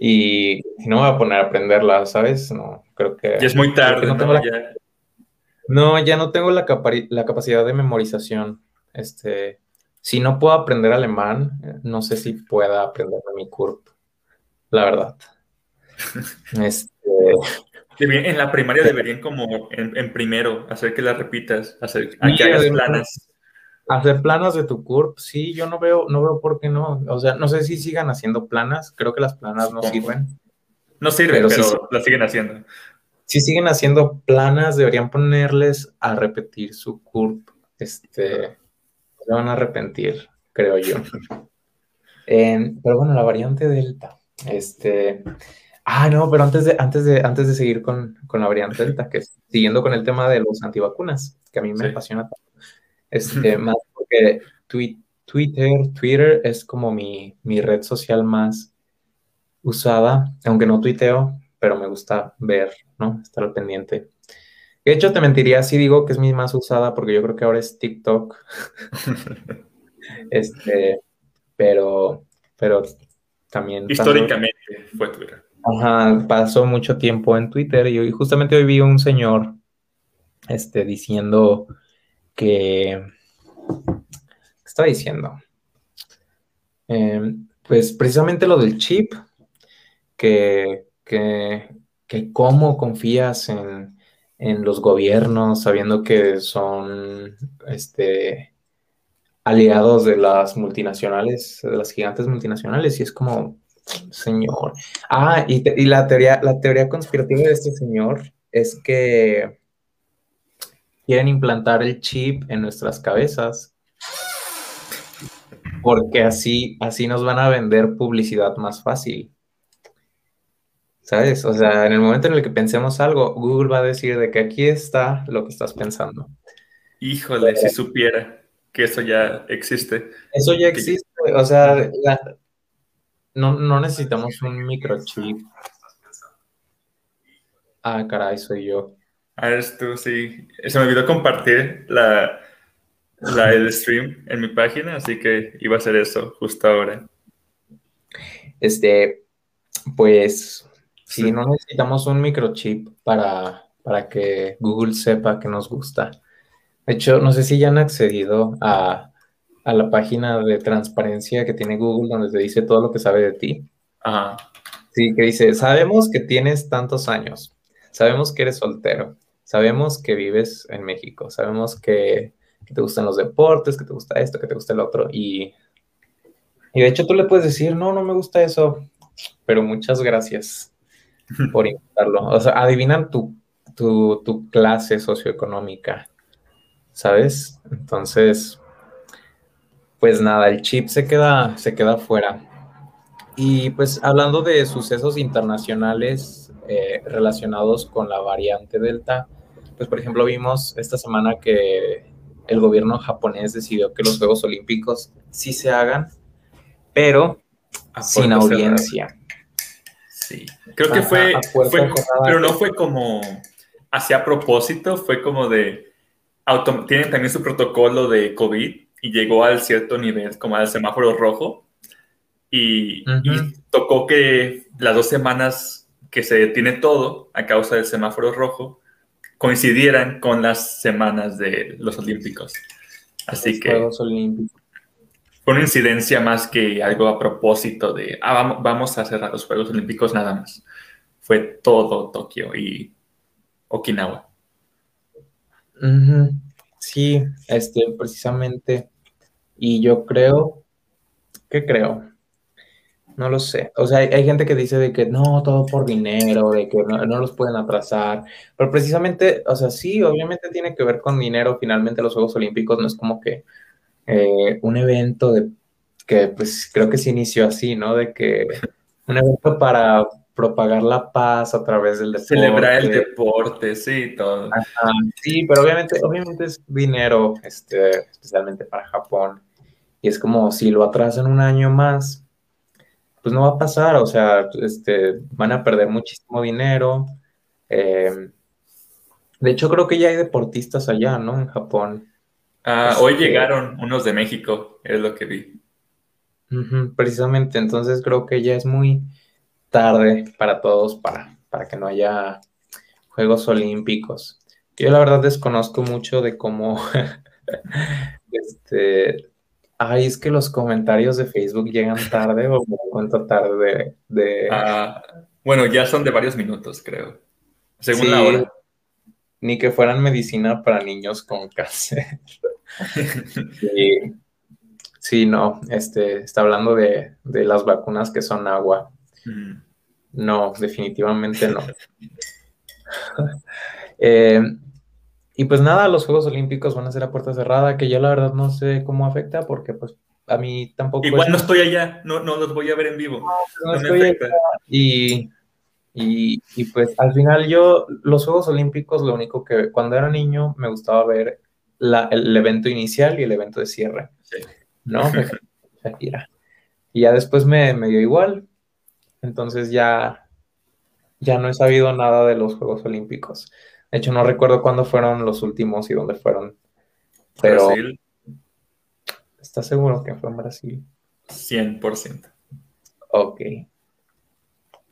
Speaker 1: y no me voy a poner a aprenderla, ¿sabes? No, creo que...
Speaker 2: Y es muy tarde,
Speaker 1: no,
Speaker 2: ¿no?
Speaker 1: ya... no, ya no tengo la, la capacidad de memorización, este, si no puedo aprender alemán, no sé si pueda aprender mi CURP, la verdad. este...
Speaker 2: En la primaria deberían como en, primero hacer que la repitas, hacer que hagas planas.
Speaker 1: Hacer planas de tu CURP, sí, yo no veo, no veo por qué no. O sea, no sé si sigan haciendo planas, creo que las planas no sirven.
Speaker 2: No sirven, pero, las siguen haciendo.
Speaker 1: Si siguen haciendo planas, deberían ponerles a repetir su CURP. Este, se van a arrepentir, creo yo. pero bueno, la variante Delta. Este. Ah, no, pero antes de, antes de, antes de seguir con, la variante Delta, que es, siguiendo con el tema de los antivacunas, que a mí me apasiona tanto. Este, más porque Twitter, Twitter es como mi, mi red social más usada, aunque no tuiteo, pero me gusta ver, ¿no? Estar al pendiente de hecho, te mentiría si digo que es mi más usada, porque yo creo que ahora es TikTok. este, pero, pero también.
Speaker 2: Históricamente fue Twitter.
Speaker 1: Ajá, pasó mucho tiempo en Twitter y justamente hoy vi un señor este, diciendo que. ¿Qué estaba diciendo? Em, pues precisamente lo del chip, que, que, que cómo confías en, en los gobiernos, sabiendo que son este, aliados de las multinacionales, de las gigantes multinacionales, y es como, señor. Ah, y, la, teoría, la teoría conspirativa de este señor es que quieren implantar el chip en nuestras cabezas porque así, así nos van a vender publicidad más fácil. ¿Sabes? O sea, en el momento en el que pensemos algo, Google va a decir de que aquí está lo que estás pensando.
Speaker 2: Híjole, si supiera que eso ya existe.
Speaker 1: Eso ya existe, o sea, no, necesitamos un microchip. Ah, caray, soy yo.
Speaker 2: Ah, eres tú, sí. Se me olvidó compartir la, la, el stream en mi página, así que iba a hacer eso justo ahora.
Speaker 1: Este, pues Sí, no necesitamos un microchip para, para que Google sepa que nos gusta. De hecho, no sé si ya han accedido a, la página de transparencia que tiene Google donde te dice todo lo que sabe de ti.
Speaker 2: Ajá.
Speaker 1: Sí, que dice, sabemos que tienes tantos años, sabemos que eres soltero, sabemos que vives en México, sabemos que, te gustan los deportes, que te gusta esto, que te gusta el otro. Y, y de hecho tú le puedes decir, no, no me gusta eso, pero muchas gracias por intentarlo. O sea, adivinan tu, tu, clase socioeconómica, ¿sabes? Entonces, pues nada, el chip se queda, se queda fuera. Y pues hablando de sucesos internacionales eh, relacionados con la variante Delta, pues por ejemplo vimos esta semana que el gobierno japonés decidió que los Juegos Olímpicos sí se hagan, pero sin audiencia.
Speaker 2: Sí, creo que fue, pero no fue como hacia propósito, fue como de, tienen también su protocolo de COVID y llegó al cierto nivel, como al semáforo rojo, y, tocó que las dos semanas que se detiene todo a causa del semáforo rojo coincidieran con las semanas de los Olímpicos. Así que... Olímpicos fue una incidencia más que algo a propósito de, ah, vamos, a cerrar los Juegos Olímpicos nada más. Fue todo Tokio y Okinawa.
Speaker 1: Sí, este, precisamente. Y yo creo ¿qué creo? No lo sé. O sea, hay, gente que dice de que no, todo por dinero, de que no, los pueden atrasar. Pero precisamente, o sea, sí, obviamente tiene que ver con dinero. Finalmente los Juegos Olímpicos no es como que eh, un evento de que pues creo que se inició así, ¿no? De que un evento para propagar la paz a través del deporte.
Speaker 2: Celebrar el deporte, sí, todo.
Speaker 1: sí, pero obviamente, obviamente es dinero, este, especialmente para Japón. Y es como si lo atrasan un año más, pues no va a pasar, o sea, este, van a perder muchísimo dinero. Em, de hecho, creo que ya hay deportistas allá, ¿no? En Japón.
Speaker 2: Ah, hoy este, llegaron unos de México, es lo que vi.
Speaker 1: precisamente, entonces creo que ya es muy tarde para todos para, para que no haya Juegos Olímpicos. Yo la verdad desconozco mucho de cómo este, Ay, es que los comentarios de Facebook llegan tarde o me cuento tarde de...
Speaker 2: Ah, bueno, ya son de varios minutos, creo. Según la hora.
Speaker 1: Ni que fueran medicina para niños con cáncer. sí, no, este, está hablando de, las vacunas que son agua. No, definitivamente no. eh, y pues nada, los Juegos Olímpicos van a ser a puerta cerrada, que yo la verdad no sé cómo afecta, porque pues a mí tampoco...
Speaker 2: Igual no estoy allá, no, no los voy a ver en vivo. No,
Speaker 1: estoy Allá y, y, pues al final yo, los Juegos Olímpicos, lo único que cuando era niño me gustaba ver la, el evento inicial y el evento de cierre. Sí. ¿No? Shakira. Y ya después me, me dio igual. Entonces ya, ya no he sabido nada de los Juegos Olímpicos. De hecho, no recuerdo cuándo fueron los últimos y dónde fueron. Pero Brasil. ¿Estás seguro que fue en Brasil?
Speaker 2: 100%.
Speaker 1: Ok.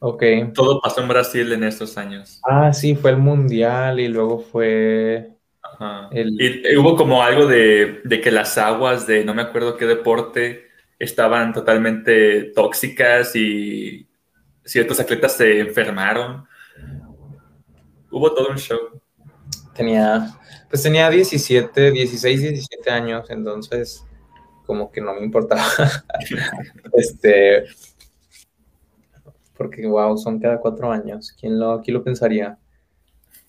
Speaker 1: Ok.
Speaker 2: Todo pasó en Brasil en estos años.
Speaker 1: Ah, sí, fue el Mundial y luego fue...
Speaker 2: Ajá. Y, hubo como algo de, de, que las aguas de no me acuerdo qué deporte estaban totalmente tóxicas y ciertos atletas se enfermaron. Hubo todo un show.
Speaker 1: Tenía, pues tenía 17, 16, 17 años, entonces como que no me importaba. este, porque wow, son cada cuatro años. ¿Quién lo, aquí lo pensaría?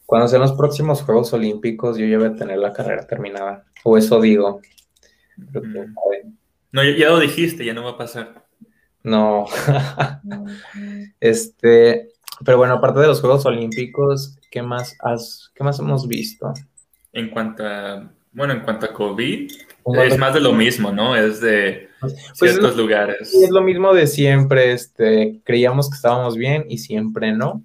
Speaker 1: Cuando sean los próximos Juegos Olímpicos, yo ya voy a tener la carrera terminada. O eso digo.
Speaker 2: Mm. no, ya, ya lo dijiste, ya no va a pasar.
Speaker 1: No. este, pero bueno, aparte de los Juegos Olímpicos, ¿qué más, has, qué más hemos visto?
Speaker 2: En cuanto a, bueno, en cuanto a COVID, es más de lo mismo, ¿no? Es de pues, pues ciertos lugares.
Speaker 1: Es lo mismo de siempre, este, creíamos que estábamos bien y siempre no.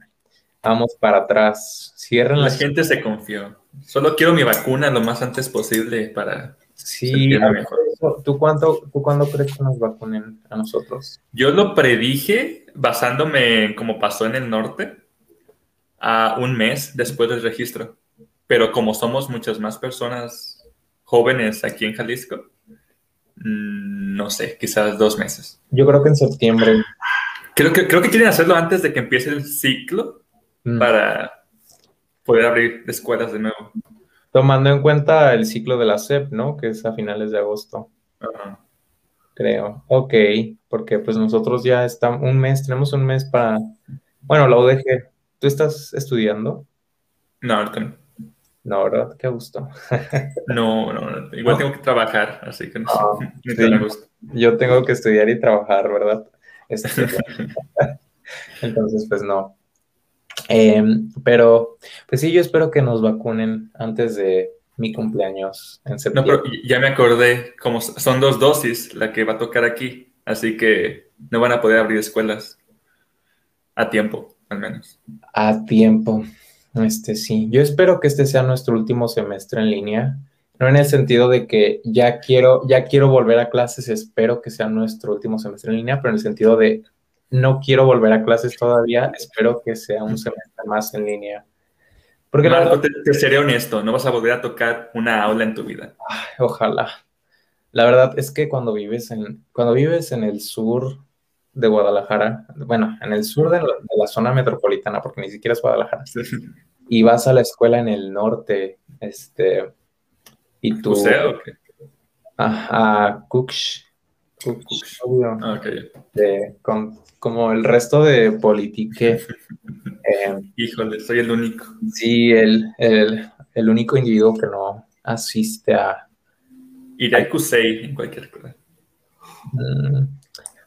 Speaker 1: Vamos para atrás. Cierren
Speaker 2: La gente se confió. Solo quiero mi vacuna lo más antes posible para
Speaker 1: Sí, mejor. ¿Tú, cuánto, ¿Tú cuándo crees que nos vacunen a nosotros?
Speaker 2: Yo lo predije basándome en cómo pasó en el norte a un mes después del registro. Pero como somos muchas más personas jóvenes aquí en Jalisco, no sé, quizás dos meses.
Speaker 1: Yo creo que en septiembre.
Speaker 2: Creo que, creo que quieren hacerlo antes de que empiece el ciclo mm. para poder abrir escuelas de nuevo.
Speaker 1: Tomando en cuenta el ciclo de la SEP, ¿no? Que es a finales de agosto. Creo. Ok, porque pues nosotros ya estamos un mes, tenemos un mes para. Bueno, la UDG, ¿tú estás estudiando?
Speaker 2: No, ahorita no.
Speaker 1: No, ¿verdad? Qué gusto.
Speaker 2: no, no, igual tengo que trabajar, así que no, ah,
Speaker 1: Yo tengo que estudiar y trabajar, ¿verdad? Este, entonces, pues no. Em, pero, pues sí, yo espero que nos vacunen antes de mi cumpleaños en septiembre. No,
Speaker 2: pero ya me acordé, como son dos dosis la que va a tocar aquí, así que no van a poder abrir escuelas a tiempo, al menos.
Speaker 1: A tiempo. Este sí, yo espero que este sea nuestro último semestre en línea. No en el sentido de que ya quiero, ya quiero volver a clases, espero que sea nuestro último semestre en línea, pero en el sentido de no quiero volver a clases todavía, espero que sea un semestre más en línea.
Speaker 2: Porque Marco, te, seré honesto, no vas a volver a tocar una aula en tu vida.
Speaker 1: ojalá. La verdad es que cuando vives en, cuando vives en el sur de Guadalajara, bueno, en el sur de la, zona metropolitana, porque ni siquiera es Guadalajara, y vas a la escuela en el norte, este, y tú...
Speaker 2: ¿O sea,
Speaker 1: A, a Cooks, Ah, con, como el resto de politique.
Speaker 2: Eh, Híjole, soy el único.
Speaker 1: Sí, el, el, único individuo que no asiste a...
Speaker 2: Ir a en cualquier cosa.
Speaker 1: Mm,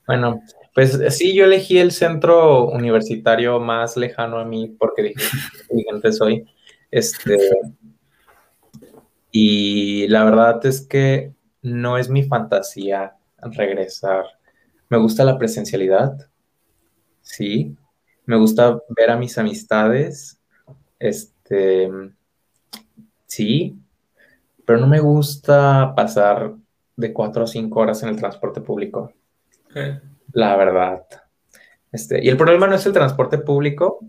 Speaker 1: bueno, pues sí, yo elegí el centro universitario más lejano a mí porque dije, inteligente soy. Este, y la verdad es que no es mi fantasía regresar. Me gusta la presencialidad, sí. Me gusta ver a mis amistades, este, sí. Pero no me gusta pasar de cuatro o cinco horas en el transporte público. La verdad. Este, y el problema no es el transporte público.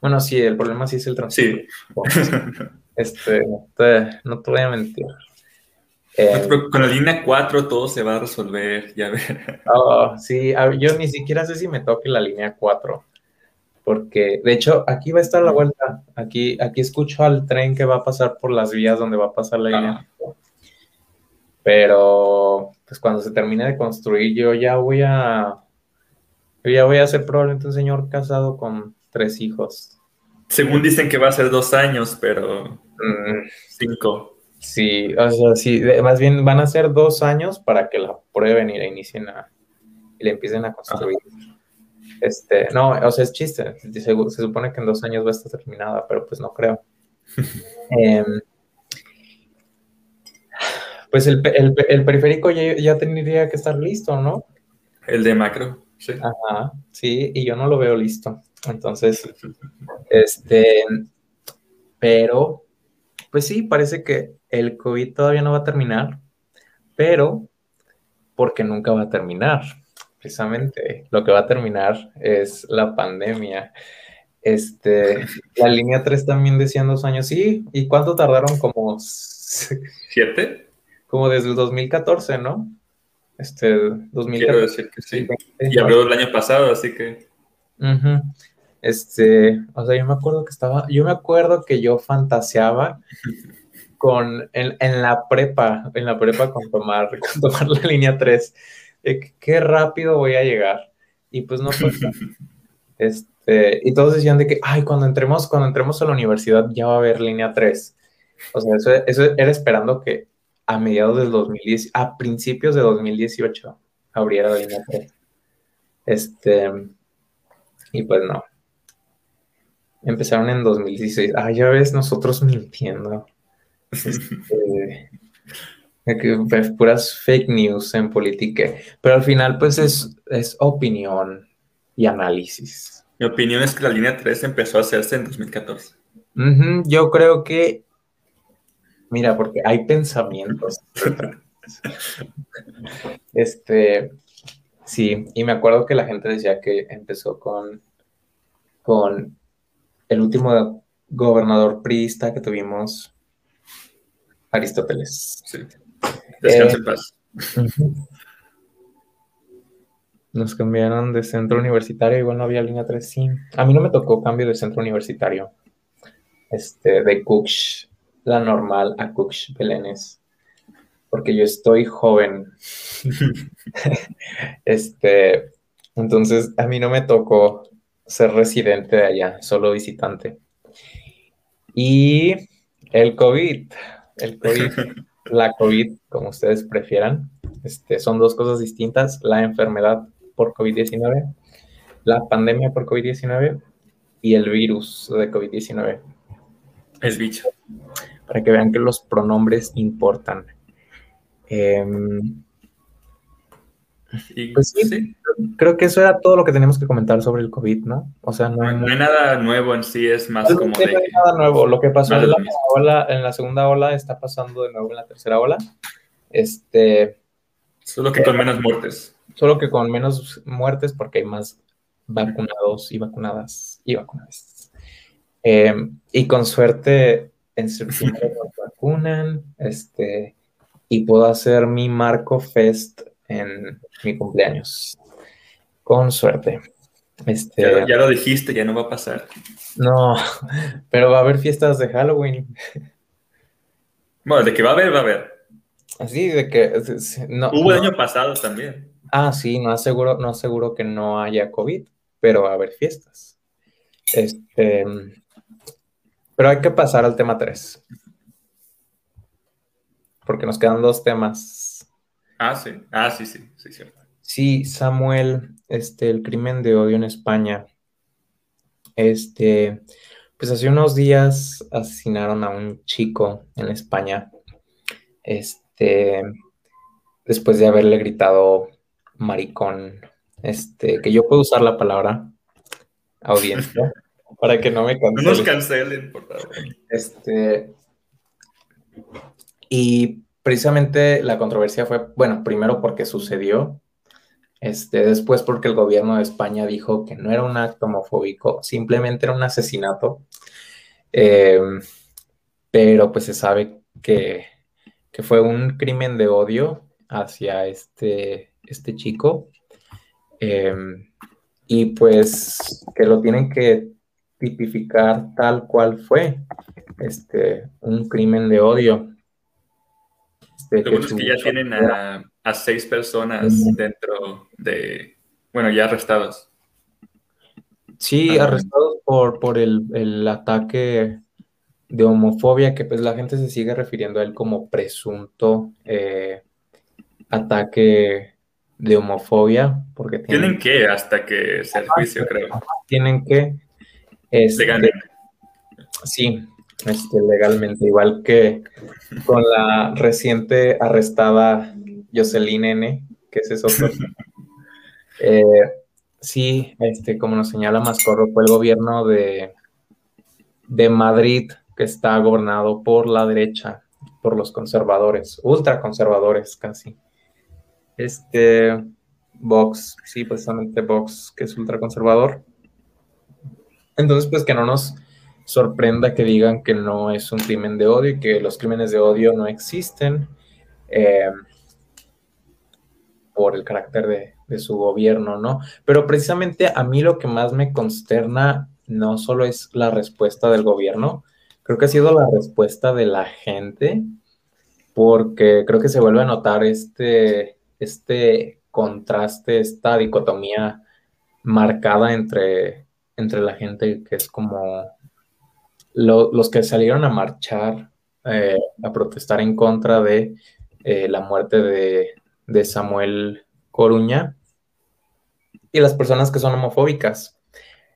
Speaker 1: Bueno, sí, el problema sí es el transporte. Sí. Este, no te voy a mentir.
Speaker 2: Eh, con la línea 4 todo se va a resolver, ya ver.
Speaker 1: Oh, sí, yo ni siquiera sé si me toque la línea 4, porque de hecho aquí va a estar la vuelta, aquí, aquí escucho al tren que va a pasar por las vías donde va a pasar la línea. Pero pues cuando se termine de construir yo ya voy a, yo ya voy a ser probablemente un señor casado con tres hijos.
Speaker 2: Según dicen que va a ser dos años, pero mm. cinco.
Speaker 1: Sí, o sea, sí, más bien van a ser dos años para que la prueben y la inicien a, y la empiecen a construir. Este, no, o sea, es chiste. Se, se, supone que en dos años va a estar terminada, pero pues no creo. Em, pues el, el, periférico ya, ya, tendría que estar listo, ¿no?
Speaker 2: El de macro, sí.
Speaker 1: Ajá, sí, y yo no lo veo listo. Entonces, este, pero, pues sí, parece que el COVID todavía no va a terminar, pero porque nunca va a terminar. Precisamente lo que va a terminar es la pandemia. Este, la línea 3 también decían dos años, sí, ¿y cuánto tardaron? Como
Speaker 2: siete.
Speaker 1: Como desde el 2014, ¿no? Este, 2014. Quiero
Speaker 2: decir que sí. Y abrió el año pasado, así que.
Speaker 1: Este, o sea, yo me acuerdo que estaba, yo me acuerdo que yo fantaseaba con, en, la prepa, en la prepa con tomar, tomar la línea 3. qué rápido voy a llegar. Y pues no fue. este, y todos decían de que, ay, cuando entremos, cuando entremos a la universidad ya va a haber línea 3. O sea, eso, eso era esperando que a mediados del 2010, a principios de 2018, abriera la línea 3. Este, y pues no. Empezaron en 2016. Ah, ya ves, nosotros mintiendo. Este, puras fake news en política. Pero al final, pues es, es opinión y análisis.
Speaker 2: Mi opinión es que la línea 3 empezó a hacerse en 2014.
Speaker 1: yo creo que, mira, porque hay pensamientos. este, sí, y me acuerdo que la gente decía que empezó con, con el último gobernador priista que tuvimos Aristóteles. Sí. Descansa en eh, paz. Nos cambiaron de centro universitario, igual no había línea 3, sí. A mí no me tocó cambio de centro universitario. Este, de Cooks, la normal, a Cooks Belénes. Porque yo estoy joven. este, entonces a mí no me tocó ser residente de allá, solo visitante. Y el COVID el COVID, la COVID, como ustedes prefieran. Este, son dos cosas distintas, la enfermedad por COVID-19, la pandemia por COVID-19 y el virus de COVID-19.
Speaker 2: El bicho.
Speaker 1: Para que vean que los pronombres importan. Eh, pues sí, creo que eso era todo lo que teníamos que comentar sobre el COVID, ¿no?
Speaker 2: O sea, no hay, nada nuevo en sí, es más como
Speaker 1: de... No hay nada nuevo, lo que pasó en la, ola, en la segunda ola está pasando de nuevo en la tercera ola. Este...
Speaker 2: Solo que con menos muertes.
Speaker 1: Solo que con menos muertes porque hay más vacunados y vacunadas y vacunadas. Em, y con suerte en septiembre nos vacunan, este, y puedo hacer mi Marco Fest en mi cumpleaños. Con suerte. Este,
Speaker 2: ya, lo dijiste, ya no va a pasar.
Speaker 1: No, pero va a haber fiestas de Halloween.
Speaker 2: Bueno, de que va a haber, va a haber.
Speaker 1: Así de que
Speaker 2: no, hubo el año pasado también.
Speaker 1: Ah, sí, no aseguro, no aseguro que no haya COVID, pero va a haber fiestas. Este, pero hay que pasar al tema 3. Porque nos quedan dos temas.
Speaker 2: Ah, sí. Ah, sí, sí, sí, cierto.
Speaker 1: Sí, Samuel, este, el crimen de odio en España. Este, pues hace unos días asesinaron a un chico en España. Este, después de haberle gritado maricón. Este, que yo puedo usar la palabra audiencia para que no me
Speaker 2: cancelen. No nos cancelen, por favor.
Speaker 1: Este, y precisamente la controversia fue, bueno, primero porque sucedió, este, después porque el gobierno de España dijo que no era un acto homofóbico, simplemente era un asesinato, em, pero pues se sabe que, que, fue un crimen de odio hacia este, este chico. Em, y pues que lo tienen que tipificar tal cual fue este, un crimen de odio.
Speaker 2: Este, Lo que, que ya tienen a, seis personas dentro de, bueno, ya arrestados.
Speaker 1: Sí, arrestados por, por el, ataque de homofobia, que pues la gente se sigue refiriendo a él como presunto eh, ataque de homofobia, porque
Speaker 2: tienen, que hasta que sea el juicio, creo.
Speaker 1: Tienen que. Este, legalmente. Sí, este, legalmente, igual que con la reciente arrestada Jocelyn N, que es eso. eh, sí, este, como nos señala Mascorro, fue el gobierno de, de Madrid que está gobernado por la derecha, por los conservadores, ultraconservadores casi. Este, Vox, sí, precisamente Vox, que es ultraconservador. Entonces, pues que no nos sorprenda que digan que no es un crimen de odio y que los crímenes de odio no existen eh, por el carácter de, de, su gobierno, ¿no? Pero precisamente a mí lo que más me consterna no solo es la respuesta del gobierno, creo que ha sido la respuesta de la gente, porque creo que se vuelve a notar este este contraste, esta dicotomía marcada entre, entre la gente que es como los que salieron a marchar, eh, a protestar en contra de eh, la muerte de, Samuel Coruña y las personas que son homofóbicas,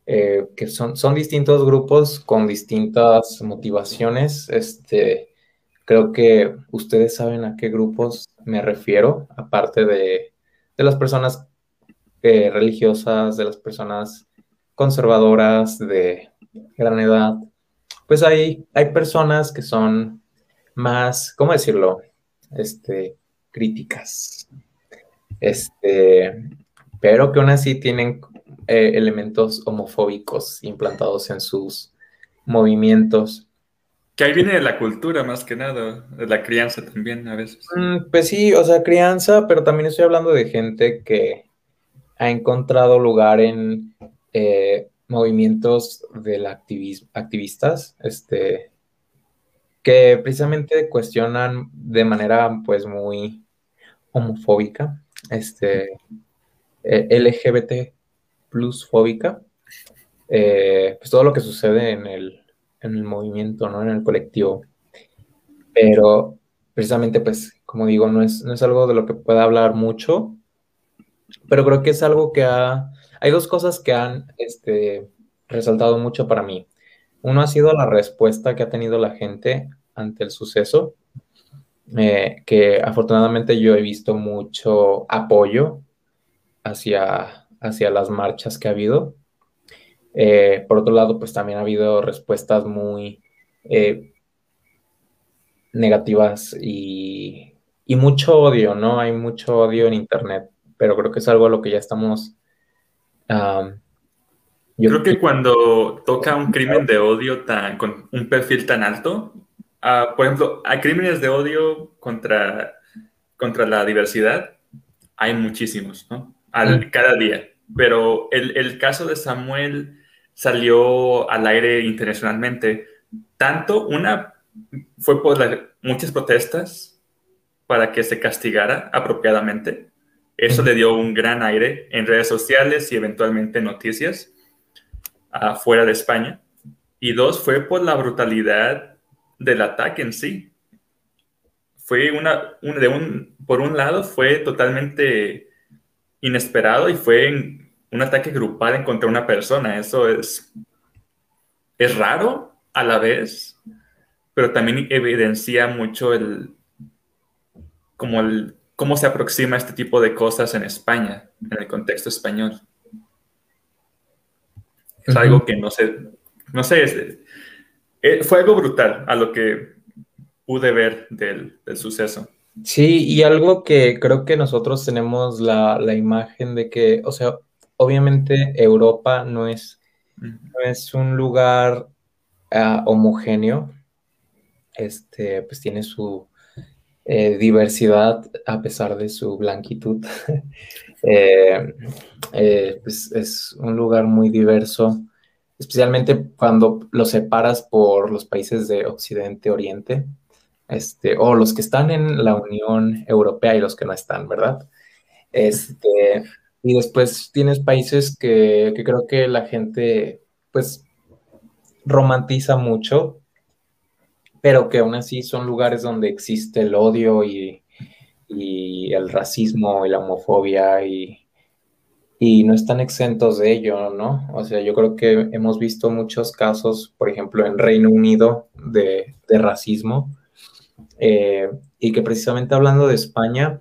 Speaker 1: eh, que son, son distintos grupos con distintas motivaciones. Este, creo que ustedes saben a qué grupos me refiero, aparte de, las personas religiosas, de las personas conservadoras de gran edad, pues hay, hay personas que son más, ¿cómo decirlo? Este, críticas. Este, pero que aún así tienen eh, elementos homofóbicos implantados en sus movimientos.
Speaker 2: Que ahí viene de la cultura más que nada, de la crianza también a veces.
Speaker 1: Mm, pues sí, o sea, crianza, pero también estoy hablando de gente que ha encontrado lugar en eh, movimientos de activistas, este, que precisamente cuestionan de manera pues muy homofóbica, este, eh, LGBT plus fóbica, eh, pues todo lo que sucede en el en el movimiento, ¿no? En el colectivo. Pero precisamente, pues, como digo, no es, no es algo de lo que pueda hablar mucho, pero creo que es algo que ha... Hay dos cosas que han este, resaltado mucho para mí. Uno ha sido la respuesta que ha tenido la gente ante el suceso, eh, que afortunadamente yo he visto mucho apoyo hacia, hacia las marchas que ha habido. Eh, por otro lado, pues también ha habido respuestas muy eh, negativas y, mucho odio, ¿no? Hay mucho odio en Internet, pero creo que es algo a lo que ya estamos...
Speaker 2: yo creo que cuando toca un crimen de odio tan, con un perfil tan alto, ah, por ejemplo, hay crímenes de odio contra, contra la diversidad, hay muchísimos, ¿no? Al, Cada día. Pero el, el caso de Samuel salió al aire internacionalmente. Tanto una fue por muchas protestas para que se castigara apropiadamente. Eso le dio un gran aire en redes sociales y eventualmente noticias afuera de España. Y dos, fue por la brutalidad del ataque en sí. Fue una, de un, por un lado, fue totalmente inesperado y fue un ataque grupal en contra de una persona. Eso es, es raro a la vez, pero también evidencia mucho el, como el, cómo se aproxima este tipo de cosas en España, en el contexto español. Es algo que no sé, no sé, eh, fue algo brutal a lo que pude ver del, del, suceso.
Speaker 1: Sí, y algo que creo que nosotros tenemos la, la imagen de que, o sea, obviamente Europa no es, no es un lugar uh, homogéneo, este, pues tiene su eh, diversidad a pesar de su blanquitud. eh, eh, pues es un lugar muy diverso, especialmente cuando lo separas por los países de Occidente, Oriente, este, o los que están en la Unión Europea y los que no están, ¿verdad? Este, y después tienes países que, que creo que la gente, pues, romantiza mucho, pero que aún así son lugares donde existe el odio y, el racismo y la homofobia y, y, no están exentos de ello, ¿no? O sea, yo creo que hemos visto muchos casos, por ejemplo, en Reino Unido de, racismo eh, y que precisamente hablando de España,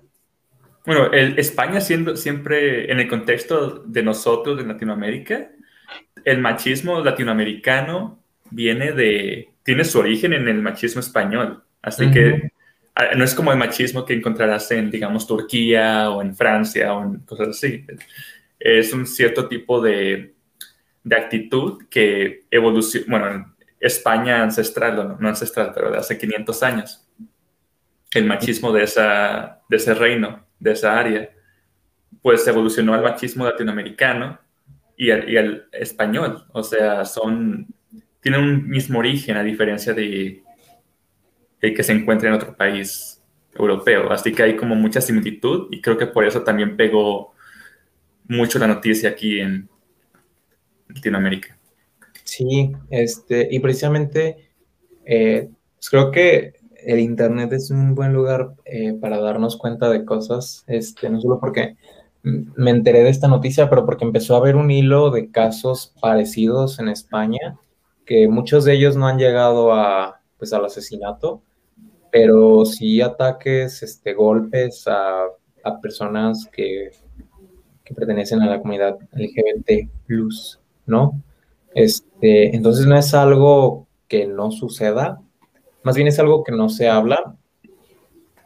Speaker 2: bueno, el, España siendo siempre en el contexto de nosotros, de Latinoamérica, el machismo latinoamericano viene de, tiene su origen en el machismo español. Así que ah, no es como el machismo que encontrarás en, digamos, Turquía o en Francia o en cosas así. Es un cierto tipo de, de actitud que evoluciona, bueno, en España ancestral, no, ancestral, pero de hace 500 años. El machismo de, esa, de ese reino, de esa área, pues evolucionó al machismo latinoamericano y al, y al español. O sea, son tiene un mismo origen a diferencia de, que se encuentra en otro país europeo. Así que hay como mucha similitud y creo que por eso también pegó mucho la noticia aquí en Latinoamérica.
Speaker 1: Sí, este, y precisamente eh, pues creo que el Internet es un buen lugar eh, para darnos cuenta de cosas, este, no solo porque me enteré de esta noticia, pero porque empezó a haber un hilo de casos parecidos en España que muchos de ellos no han llegado a, pues, al asesinato, pero sí ataques, este, golpes a, a personas que, que, pertenecen a la comunidad LGBT+, ¿no? Este, entonces no es algo que no suceda, más bien es algo que no se habla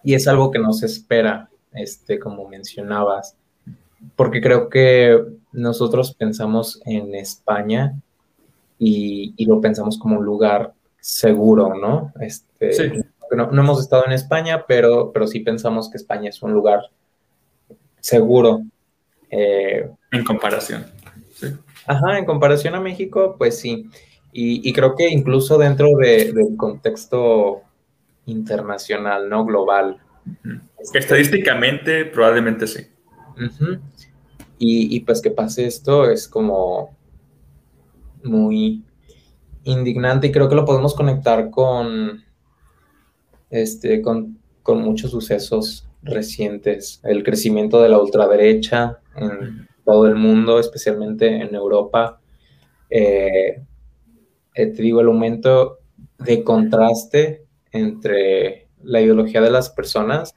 Speaker 1: y es algo que no se espera, este, como mencionabas, porque creo que nosotros pensamos en España y, lo pensamos como un lugar seguro, ¿no? Este, no, hemos estado en España, pero, pero sí pensamos que España es un lugar seguro.
Speaker 2: Eh, en comparación. Sí.
Speaker 1: Ajá, en comparación a México, pues sí. Y, creo que incluso dentro del contexto internacional, ¿no? Global.
Speaker 2: Estadísticamente, probablemente sí.
Speaker 1: y, y, pues que pase esto es como muy indignante y creo que lo podemos conectar con, este, con, muchos sucesos recientes. El crecimiento de la ultraderecha en todo el mundo, especialmente en Europa. Eh, eh, te digo, el aumento de contraste entre la ideología de las personas,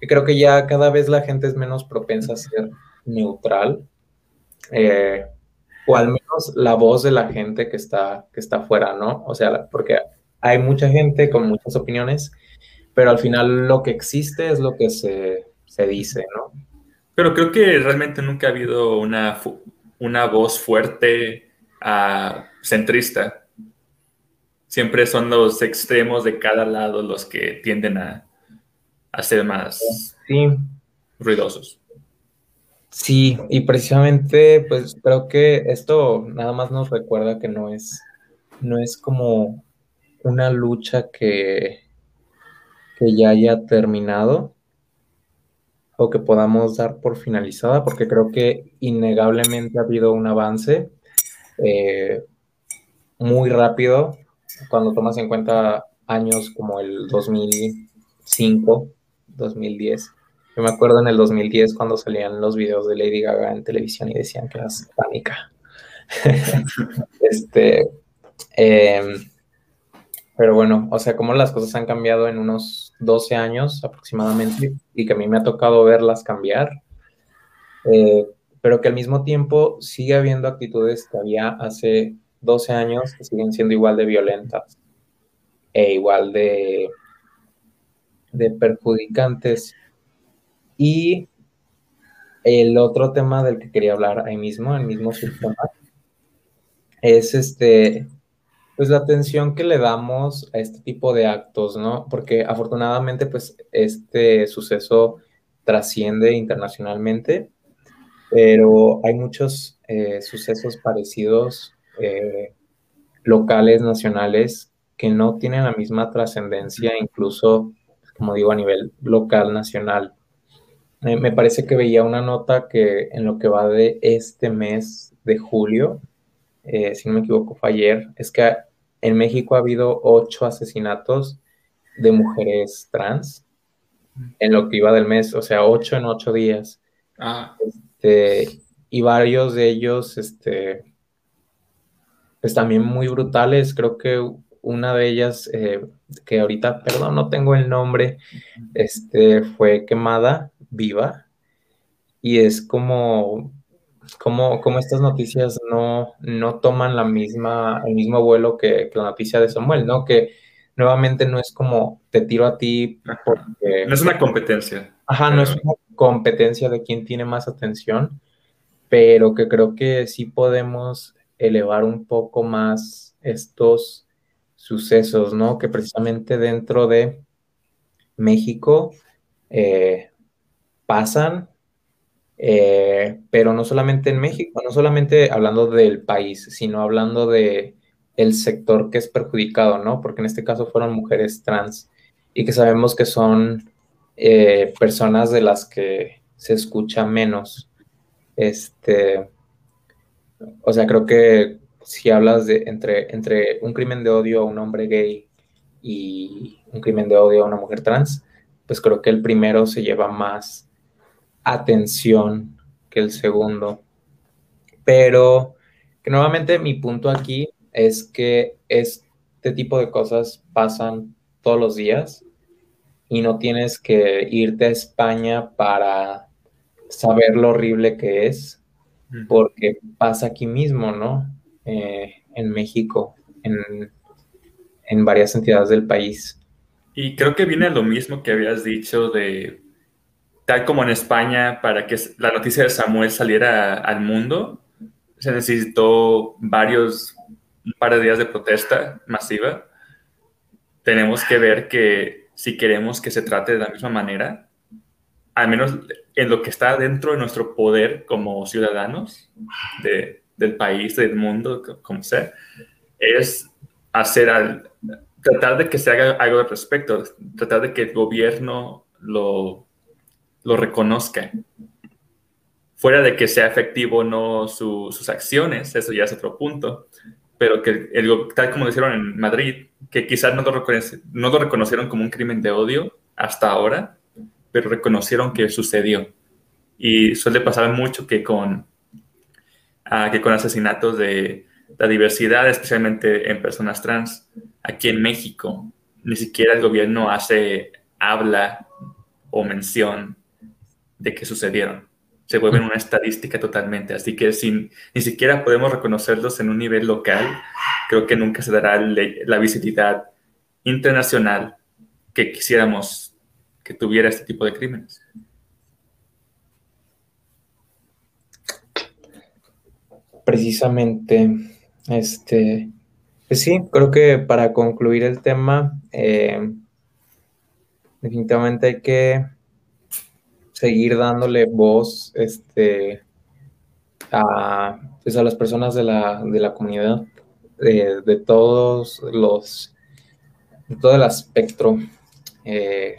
Speaker 1: que creo que ya cada vez la gente es menos propensa a ser neutral. Eh, o al menos la voz de la gente que está, que está afuera, ¿no? O sea, porque hay mucha gente con muchas opiniones, pero al final lo que existe es lo que se, dice, ¿no?
Speaker 2: Pero creo que realmente nunca ha habido una, una voz fuerte uh, centrista. Siempre son los extremos de cada lado los que tienden a, a ser más ruidosos.
Speaker 1: Sí, y precisamente, pues creo que esto nada más nos recuerda que no es, no es como una lucha que, que ya haya terminado o que podamos dar por finalizada, porque creo que innegablemente ha habido un avance eh, muy rápido cuando tomas en cuenta años como el 2005, 2010. Yo me acuerdo en el 2010 cuando salían los videos de Lady Gaga en televisión y decían que era satánica. este, em, pero bueno, o sea, cómo las cosas han cambiado en unos 12 años aproximadamente y que a mí me ha tocado verlas cambiar, eh, pero que al mismo tiempo sigue habiendo actitudes que había hace 12 años que siguen siendo igual de violentas e igual de perjudicantes. Y el otro tema del que quería hablar ahí mismo, el mismo sistema, es este, pues la atención que le damos a este tipo de actos, ¿no? Porque afortunadamente, pues este suceso trasciende internacionalmente, pero hay muchos eh, sucesos parecidos eh, locales, nacionales, que no tienen la misma trascendencia, incluso, como digo, a nivel local, nacional. Me parece que veía una nota que en lo que va de este mes de julio, eh, si no me equivoco fue ayer, es que en México ha habido ocho asesinatos de mujeres trans en lo que iba del mes, o sea, ocho en ocho días. Ah. Este, y varios de ellos, este, pues también muy brutales. Creo que una de ellas, eh, que ahorita, perdón, no tengo el nombre, este, fue quemada viva. Y es como, como, como estas noticias no, no toman la misma, el mismo vuelo que, la noticia de Samuel, ¿no? Que nuevamente no es como te tiro a ti
Speaker 2: porque... No es una competencia.
Speaker 1: Ajá, no es una competencia de quién tiene más atención, pero que creo que sí podemos elevar un poco más estos sucesos, ¿no? Que precisamente dentro de México eh, pasan, eh, pero no solamente en México, no solamente hablando del país, sino hablando de el sector que es perjudicado, ¿no? Porque en este caso fueron mujeres trans y que sabemos que son eh, personas de las que se escucha menos. Este, o sea, creo que si hablas de entre, entre un crimen de odio a un hombre gay y un crimen de odio a una mujer trans, pues creo que el primero se lleva más atención que el segundo. Pero que nuevamente mi punto aquí es que este tipo de cosas pasan todos los días y no tienes que irte a España para saber lo horrible que es porque pasa aquí mismo, ¿no? Eh, en México, en, en varias entidades del país.
Speaker 2: Y creo que viene lo mismo que habías dicho de, tal como en España, para que la noticia de Samuel saliera al mundo, se necesitó varios, un par de días de protesta masiva. Tenemos que ver que si queremos que se trate de la misma manera, al menos en lo que está dentro de nuestro poder como ciudadanos del país, del mundo, como sea, es hacer al, tratar de que se haga algo al respecto, tratar de que el gobierno lo, lo reconozca. Fuera de que sea efectivo o no sus acciones, eso ya es otro punto, pero que el, tal como lo hicieron en Madrid, que quizás no lo, no lo reconocieron como un crimen de odio hasta ahora, pero reconocieron que sucedió. Y suele pasar mucho que con, ah, que con asesinatos de la diversidad, especialmente en personas trans, aquí en México, ni siquiera el gobierno hace, habla o mención de que sucedieron. Se vuelven una estadística totalmente. Así que si ni siquiera podemos reconocerlos en un nivel local, creo que nunca se dará la visibilidad internacional que quisiéramos que tuviera este tipo de crímenes.
Speaker 1: Precisamente, este, pues sí, creo que para concluir el tema, eh, definitivamente hay que seguir dándole voz este, a, pues a las personas de la, de la comunidad, de, de, todos los, de todo el espectro eh,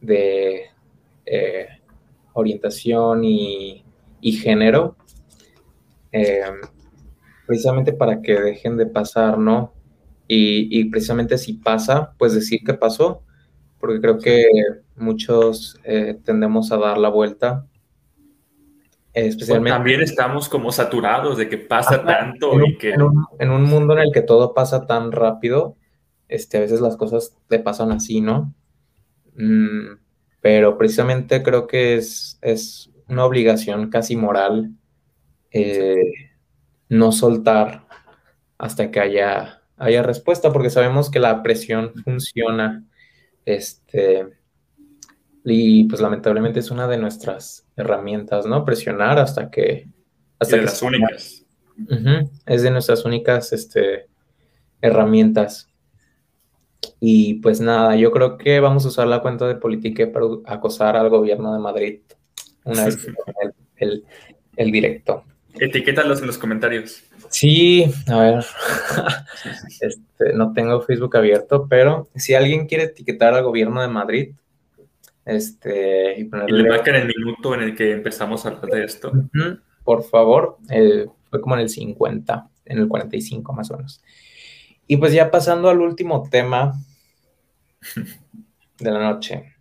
Speaker 1: de eh, orientación y, género, precisamente para que dejen de pasar, ¿no? Y, precisamente si pasa, pues decir que pasó, porque creo que muchos tendemos a dar la vuelta
Speaker 2: Especialmente, también estamos como saturados de que pasa tanto
Speaker 1: en
Speaker 2: un, y que...
Speaker 1: En un, mundo en el que todo pasa tan rápido, este, a veces las cosas te pasan así, ¿no? Mm, pero precisamente creo que es, es una obligación casi moral eh, no soltar hasta que haya, haya respuesta, porque sabemos que la presión funciona. Este, y pues lamentablemente es una de nuestras herramientas, ¿no? Presionar hasta que... Hasta
Speaker 2: de las únicas.
Speaker 1: Es de nuestras únicas este, herramientas. Y pues nada, yo creo que vamos a usar la cuenta de Politique para acosar al gobierno de Madrid una vez el, el, directo.
Speaker 2: Etiquétalos en los comentarios.
Speaker 1: Sí, a ver, este, no tengo Facebook abierto, pero si alguien quiere etiquetar al gobierno de Madrid, este,
Speaker 2: y, ponerle... le marcan el minuto en el que empezamos a hablar de esto.
Speaker 1: Por favor, fue como en el 50, en el 45 más o menos. Y pues ya pasando al último tema de la noche.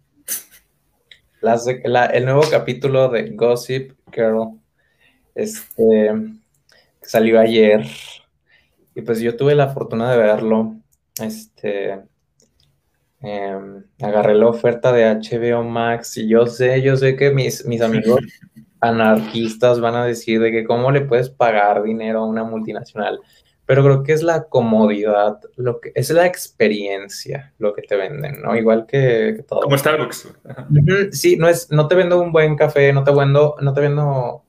Speaker 1: el nuevo capítulo de Gossip Girl, este, que salió ayer. Y pues yo tuve la fortuna de verlo. Este, Em, agarré la oferta de HBO Max y yo sé, yo sé que mis, mis amigos anarquistas van a decir de que cómo le puedes pagar dinero a una multinacional, pero creo que es la comodidad, lo que es la experiencia lo que te venden, ¿no? Igual que, todo.
Speaker 2: Como Starbucks.
Speaker 1: Sí, no es, no te vendo un buen café, no te vendo, no te vendo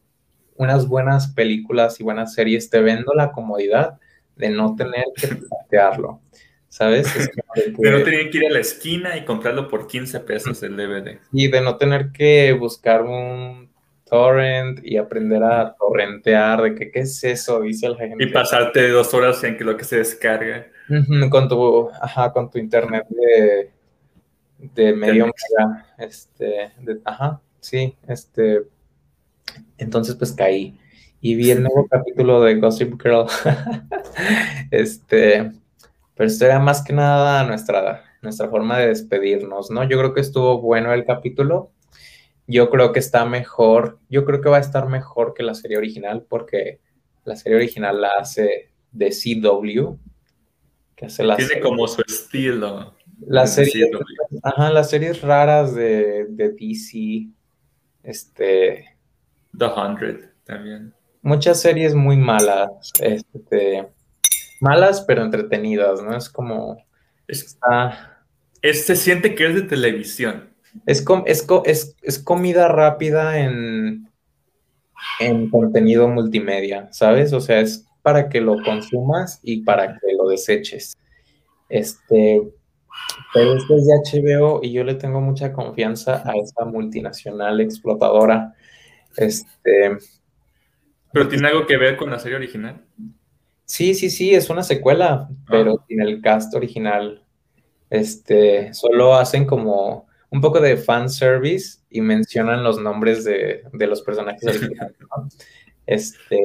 Speaker 1: unas buenas películas y buenas series, te vendo la comodidad de no tener que plantearlo. ¿sabes?
Speaker 2: de no tener que ir a la esquina y comprarlo por 15 pesos el DVD.
Speaker 1: Y de no tener que buscar un torrent y aprender a torrentear, de que qué es eso, dice la gente.
Speaker 2: Y pasarte dos horas en que lo que se descarga.
Speaker 1: con tu, ajá, con tu internet de, de medio mega, este, de, ajá, sí, este, entonces pues caí y vi el nuevo capítulo de Gossip Girl, este, pero esto era más que nada nuestra, nuestra forma de despedirnos, ¿no? Yo creo que estuvo bueno el capítulo. Yo creo que está mejor, yo creo que va a estar mejor que la serie original porque la serie original la hace de CW,
Speaker 2: que hace la Tiene como su estilo.
Speaker 1: Las series, ajá, las series raras de, de DC, este...
Speaker 2: The Hundred también.
Speaker 1: Muchas series muy malas, este malas pero entretenidas, ¿no? Es como...
Speaker 2: Está... Es, se siente que es de televisión.
Speaker 1: Es, es, es, comida rápida en, en contenido multimedia, ¿sabes? O sea, es para que lo consumas y para que lo deseches. Este, pero esto es de HBO y yo le tengo mucha confianza a esa multinacional explotadora. Este,
Speaker 2: ¿Pero tiene algo que ver con la serie original?
Speaker 1: Sí, sí, sí, es una secuela, pero sin el cast original. Este, solo hacen como un poco de fan service y mencionan los nombres de, los personajes originales. Este,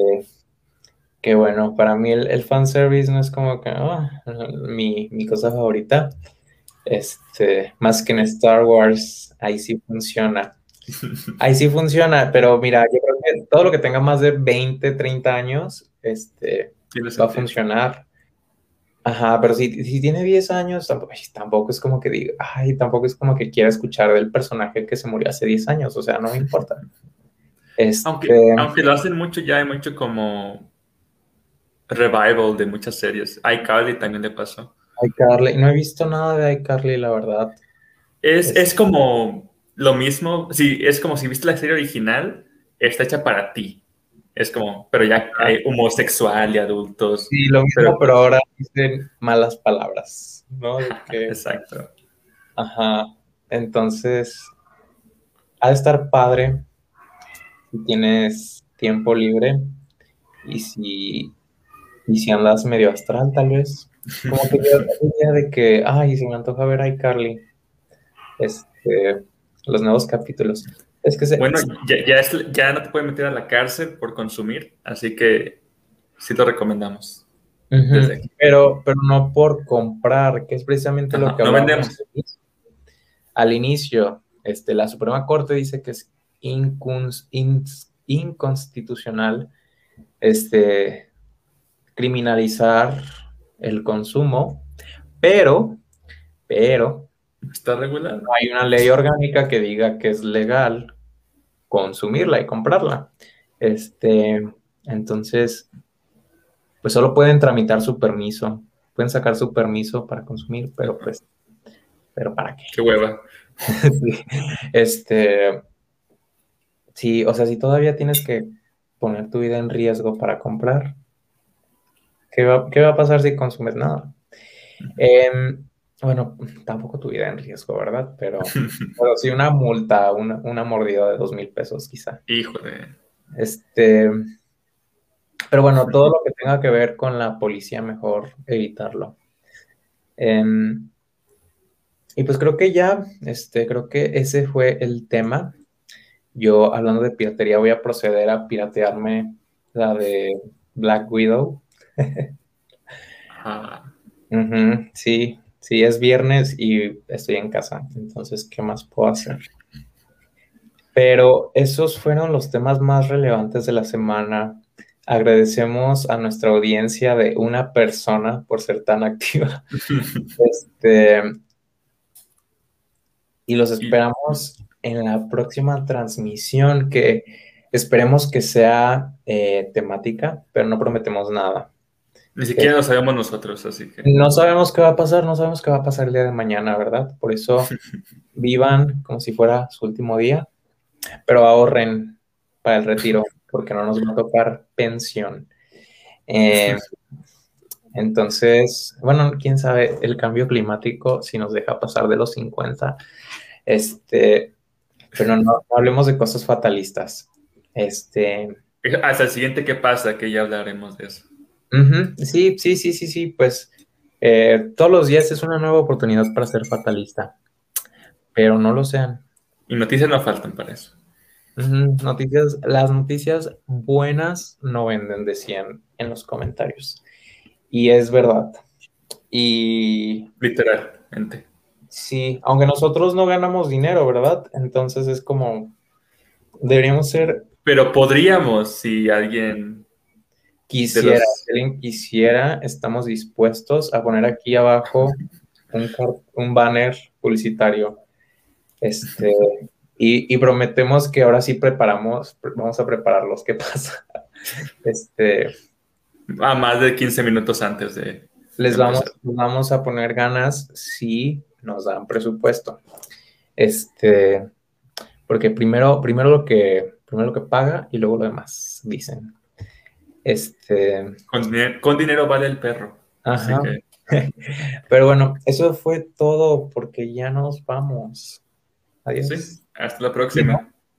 Speaker 1: que bueno, para mí el, fan service no es como que ah, mi, mi, cosa favorita. Este, más que en Star Wars, ahí sí funciona. Ahí sí funciona, pero mira, yo creo que todo lo que tenga más de 20, 30 años, este, va a funcionar. Ajá, pero si, si tiene 10 años, tampoco, es como que diga, ay, tampoco es como que quiera escuchar del personaje que se murió hace 10 años, o sea, no me importa.
Speaker 2: Este, aunque, aunque lo hacen mucho, ya hay mucho como revival de muchas series. iCarly también le pasó.
Speaker 1: iCarly, no he visto nada de iCarly, la verdad.
Speaker 2: Es, es, es como lo mismo, sí, es como si viste la serie original, está hecha para ti. Es como, pero ya hay homosexual y adultos.
Speaker 1: Sí, lo mismo, pero, ahora dicen malas palabras, ¿no?
Speaker 2: Exacto.
Speaker 1: Ajá. Entonces, ha de estar padre si tienes tiempo libre y si, y si andas medio astral, tal vez. Como que la idea de que, ay, se me antoja ver a iCarly. este, los nuevos capítulos. Es que
Speaker 2: bueno, ya, ya, no te pueden meter a la cárcel por consumir, así que sí lo recomendamos.
Speaker 1: pero, pero no por comprar, que es precisamente lo que
Speaker 2: no vendemos.
Speaker 1: Al inicio, este, la Suprema Corte dice que es inconstitucional este, criminalizar el consumo, pero, pero...
Speaker 2: Está regulado.
Speaker 1: hay una ley orgánica que diga que es legal consumirla y comprarla. Este, entonces, pues solo pueden tramitar su permiso, pueden sacar su permiso para consumir, pero pues, pero ¿para qué?
Speaker 2: Qué hueva.
Speaker 1: Este, sí, o sea, si todavía tienes que poner tu vida en riesgo para comprar, ¿qué va, a pasar si consumes nada? Em, bueno, tampoco tu vida en riesgo, ¿verdad? Pero, pero sí una multa, una, mordida de dos mil pesos quizá.
Speaker 2: Híjole.
Speaker 1: Este, pero bueno, todo lo que tenga que ver con la policía, mejor evitarlo. Em, y pues creo que ya, este, creo que ese fue el tema. Yo, hablando de piratería, voy a proceder a piratearme la de Black Widow. Ah. sí, sí, es viernes y estoy en casa, entonces, ¿qué más puedo hacer? Pero esos fueron los temas más relevantes de la semana. Agradecemos a nuestra audiencia de una persona por ser tan activa. este, y los esperamos en la próxima transmisión que esperemos que sea eh, temática, pero no prometemos nada.
Speaker 2: Ni siquiera lo sabemos nosotros, así que.
Speaker 1: No sabemos qué va a pasar, no sabemos qué va a pasar el día de mañana, ¿verdad? Por eso vivan como si fuera su último día, pero ahorren para el retiro, porque no nos va a tocar pensión. Eh, entonces, bueno, quién sabe, el cambio climático, si nos deja pasar de los 50, este, pero no, hablemos de cosas fatalistas. Este.
Speaker 2: Hasta el siguiente, ¿qué pasa? Que ya hablaremos de eso.
Speaker 1: Sí, sí, sí, sí, sí, pues eh, todos los días es una nueva oportunidad para ser fatalista, pero no lo sean.
Speaker 2: Y noticias no faltan para eso.
Speaker 1: Noticias, las noticias buenas no venden, decían en los comentarios. Y es verdad. Y.
Speaker 2: Literalmente.
Speaker 1: Sí, aunque nosotros no ganamos dinero, ¿verdad? Entonces es como. Deberíamos ser.
Speaker 2: Pero podríamos, si alguien.
Speaker 1: Quisiera, si alguien quisiera, estamos dispuestos a poner aquí abajo un, un banner publicitario. Este. Y, prometemos que ahora sí preparamos, vamos a prepararlos. ¿Qué pasa? Este.
Speaker 2: A más de 15 minutos antes de.
Speaker 1: Les vamos, vamos a poner ganas si nos dan presupuesto. Este. Porque primero, primero lo que, primero lo que paga y luego lo demás, dicen. Este.
Speaker 2: Con, dinero, vale el perro.
Speaker 1: Ajá. Pero bueno, eso fue todo porque ya nos vamos. Adiós.
Speaker 2: hasta la próxima.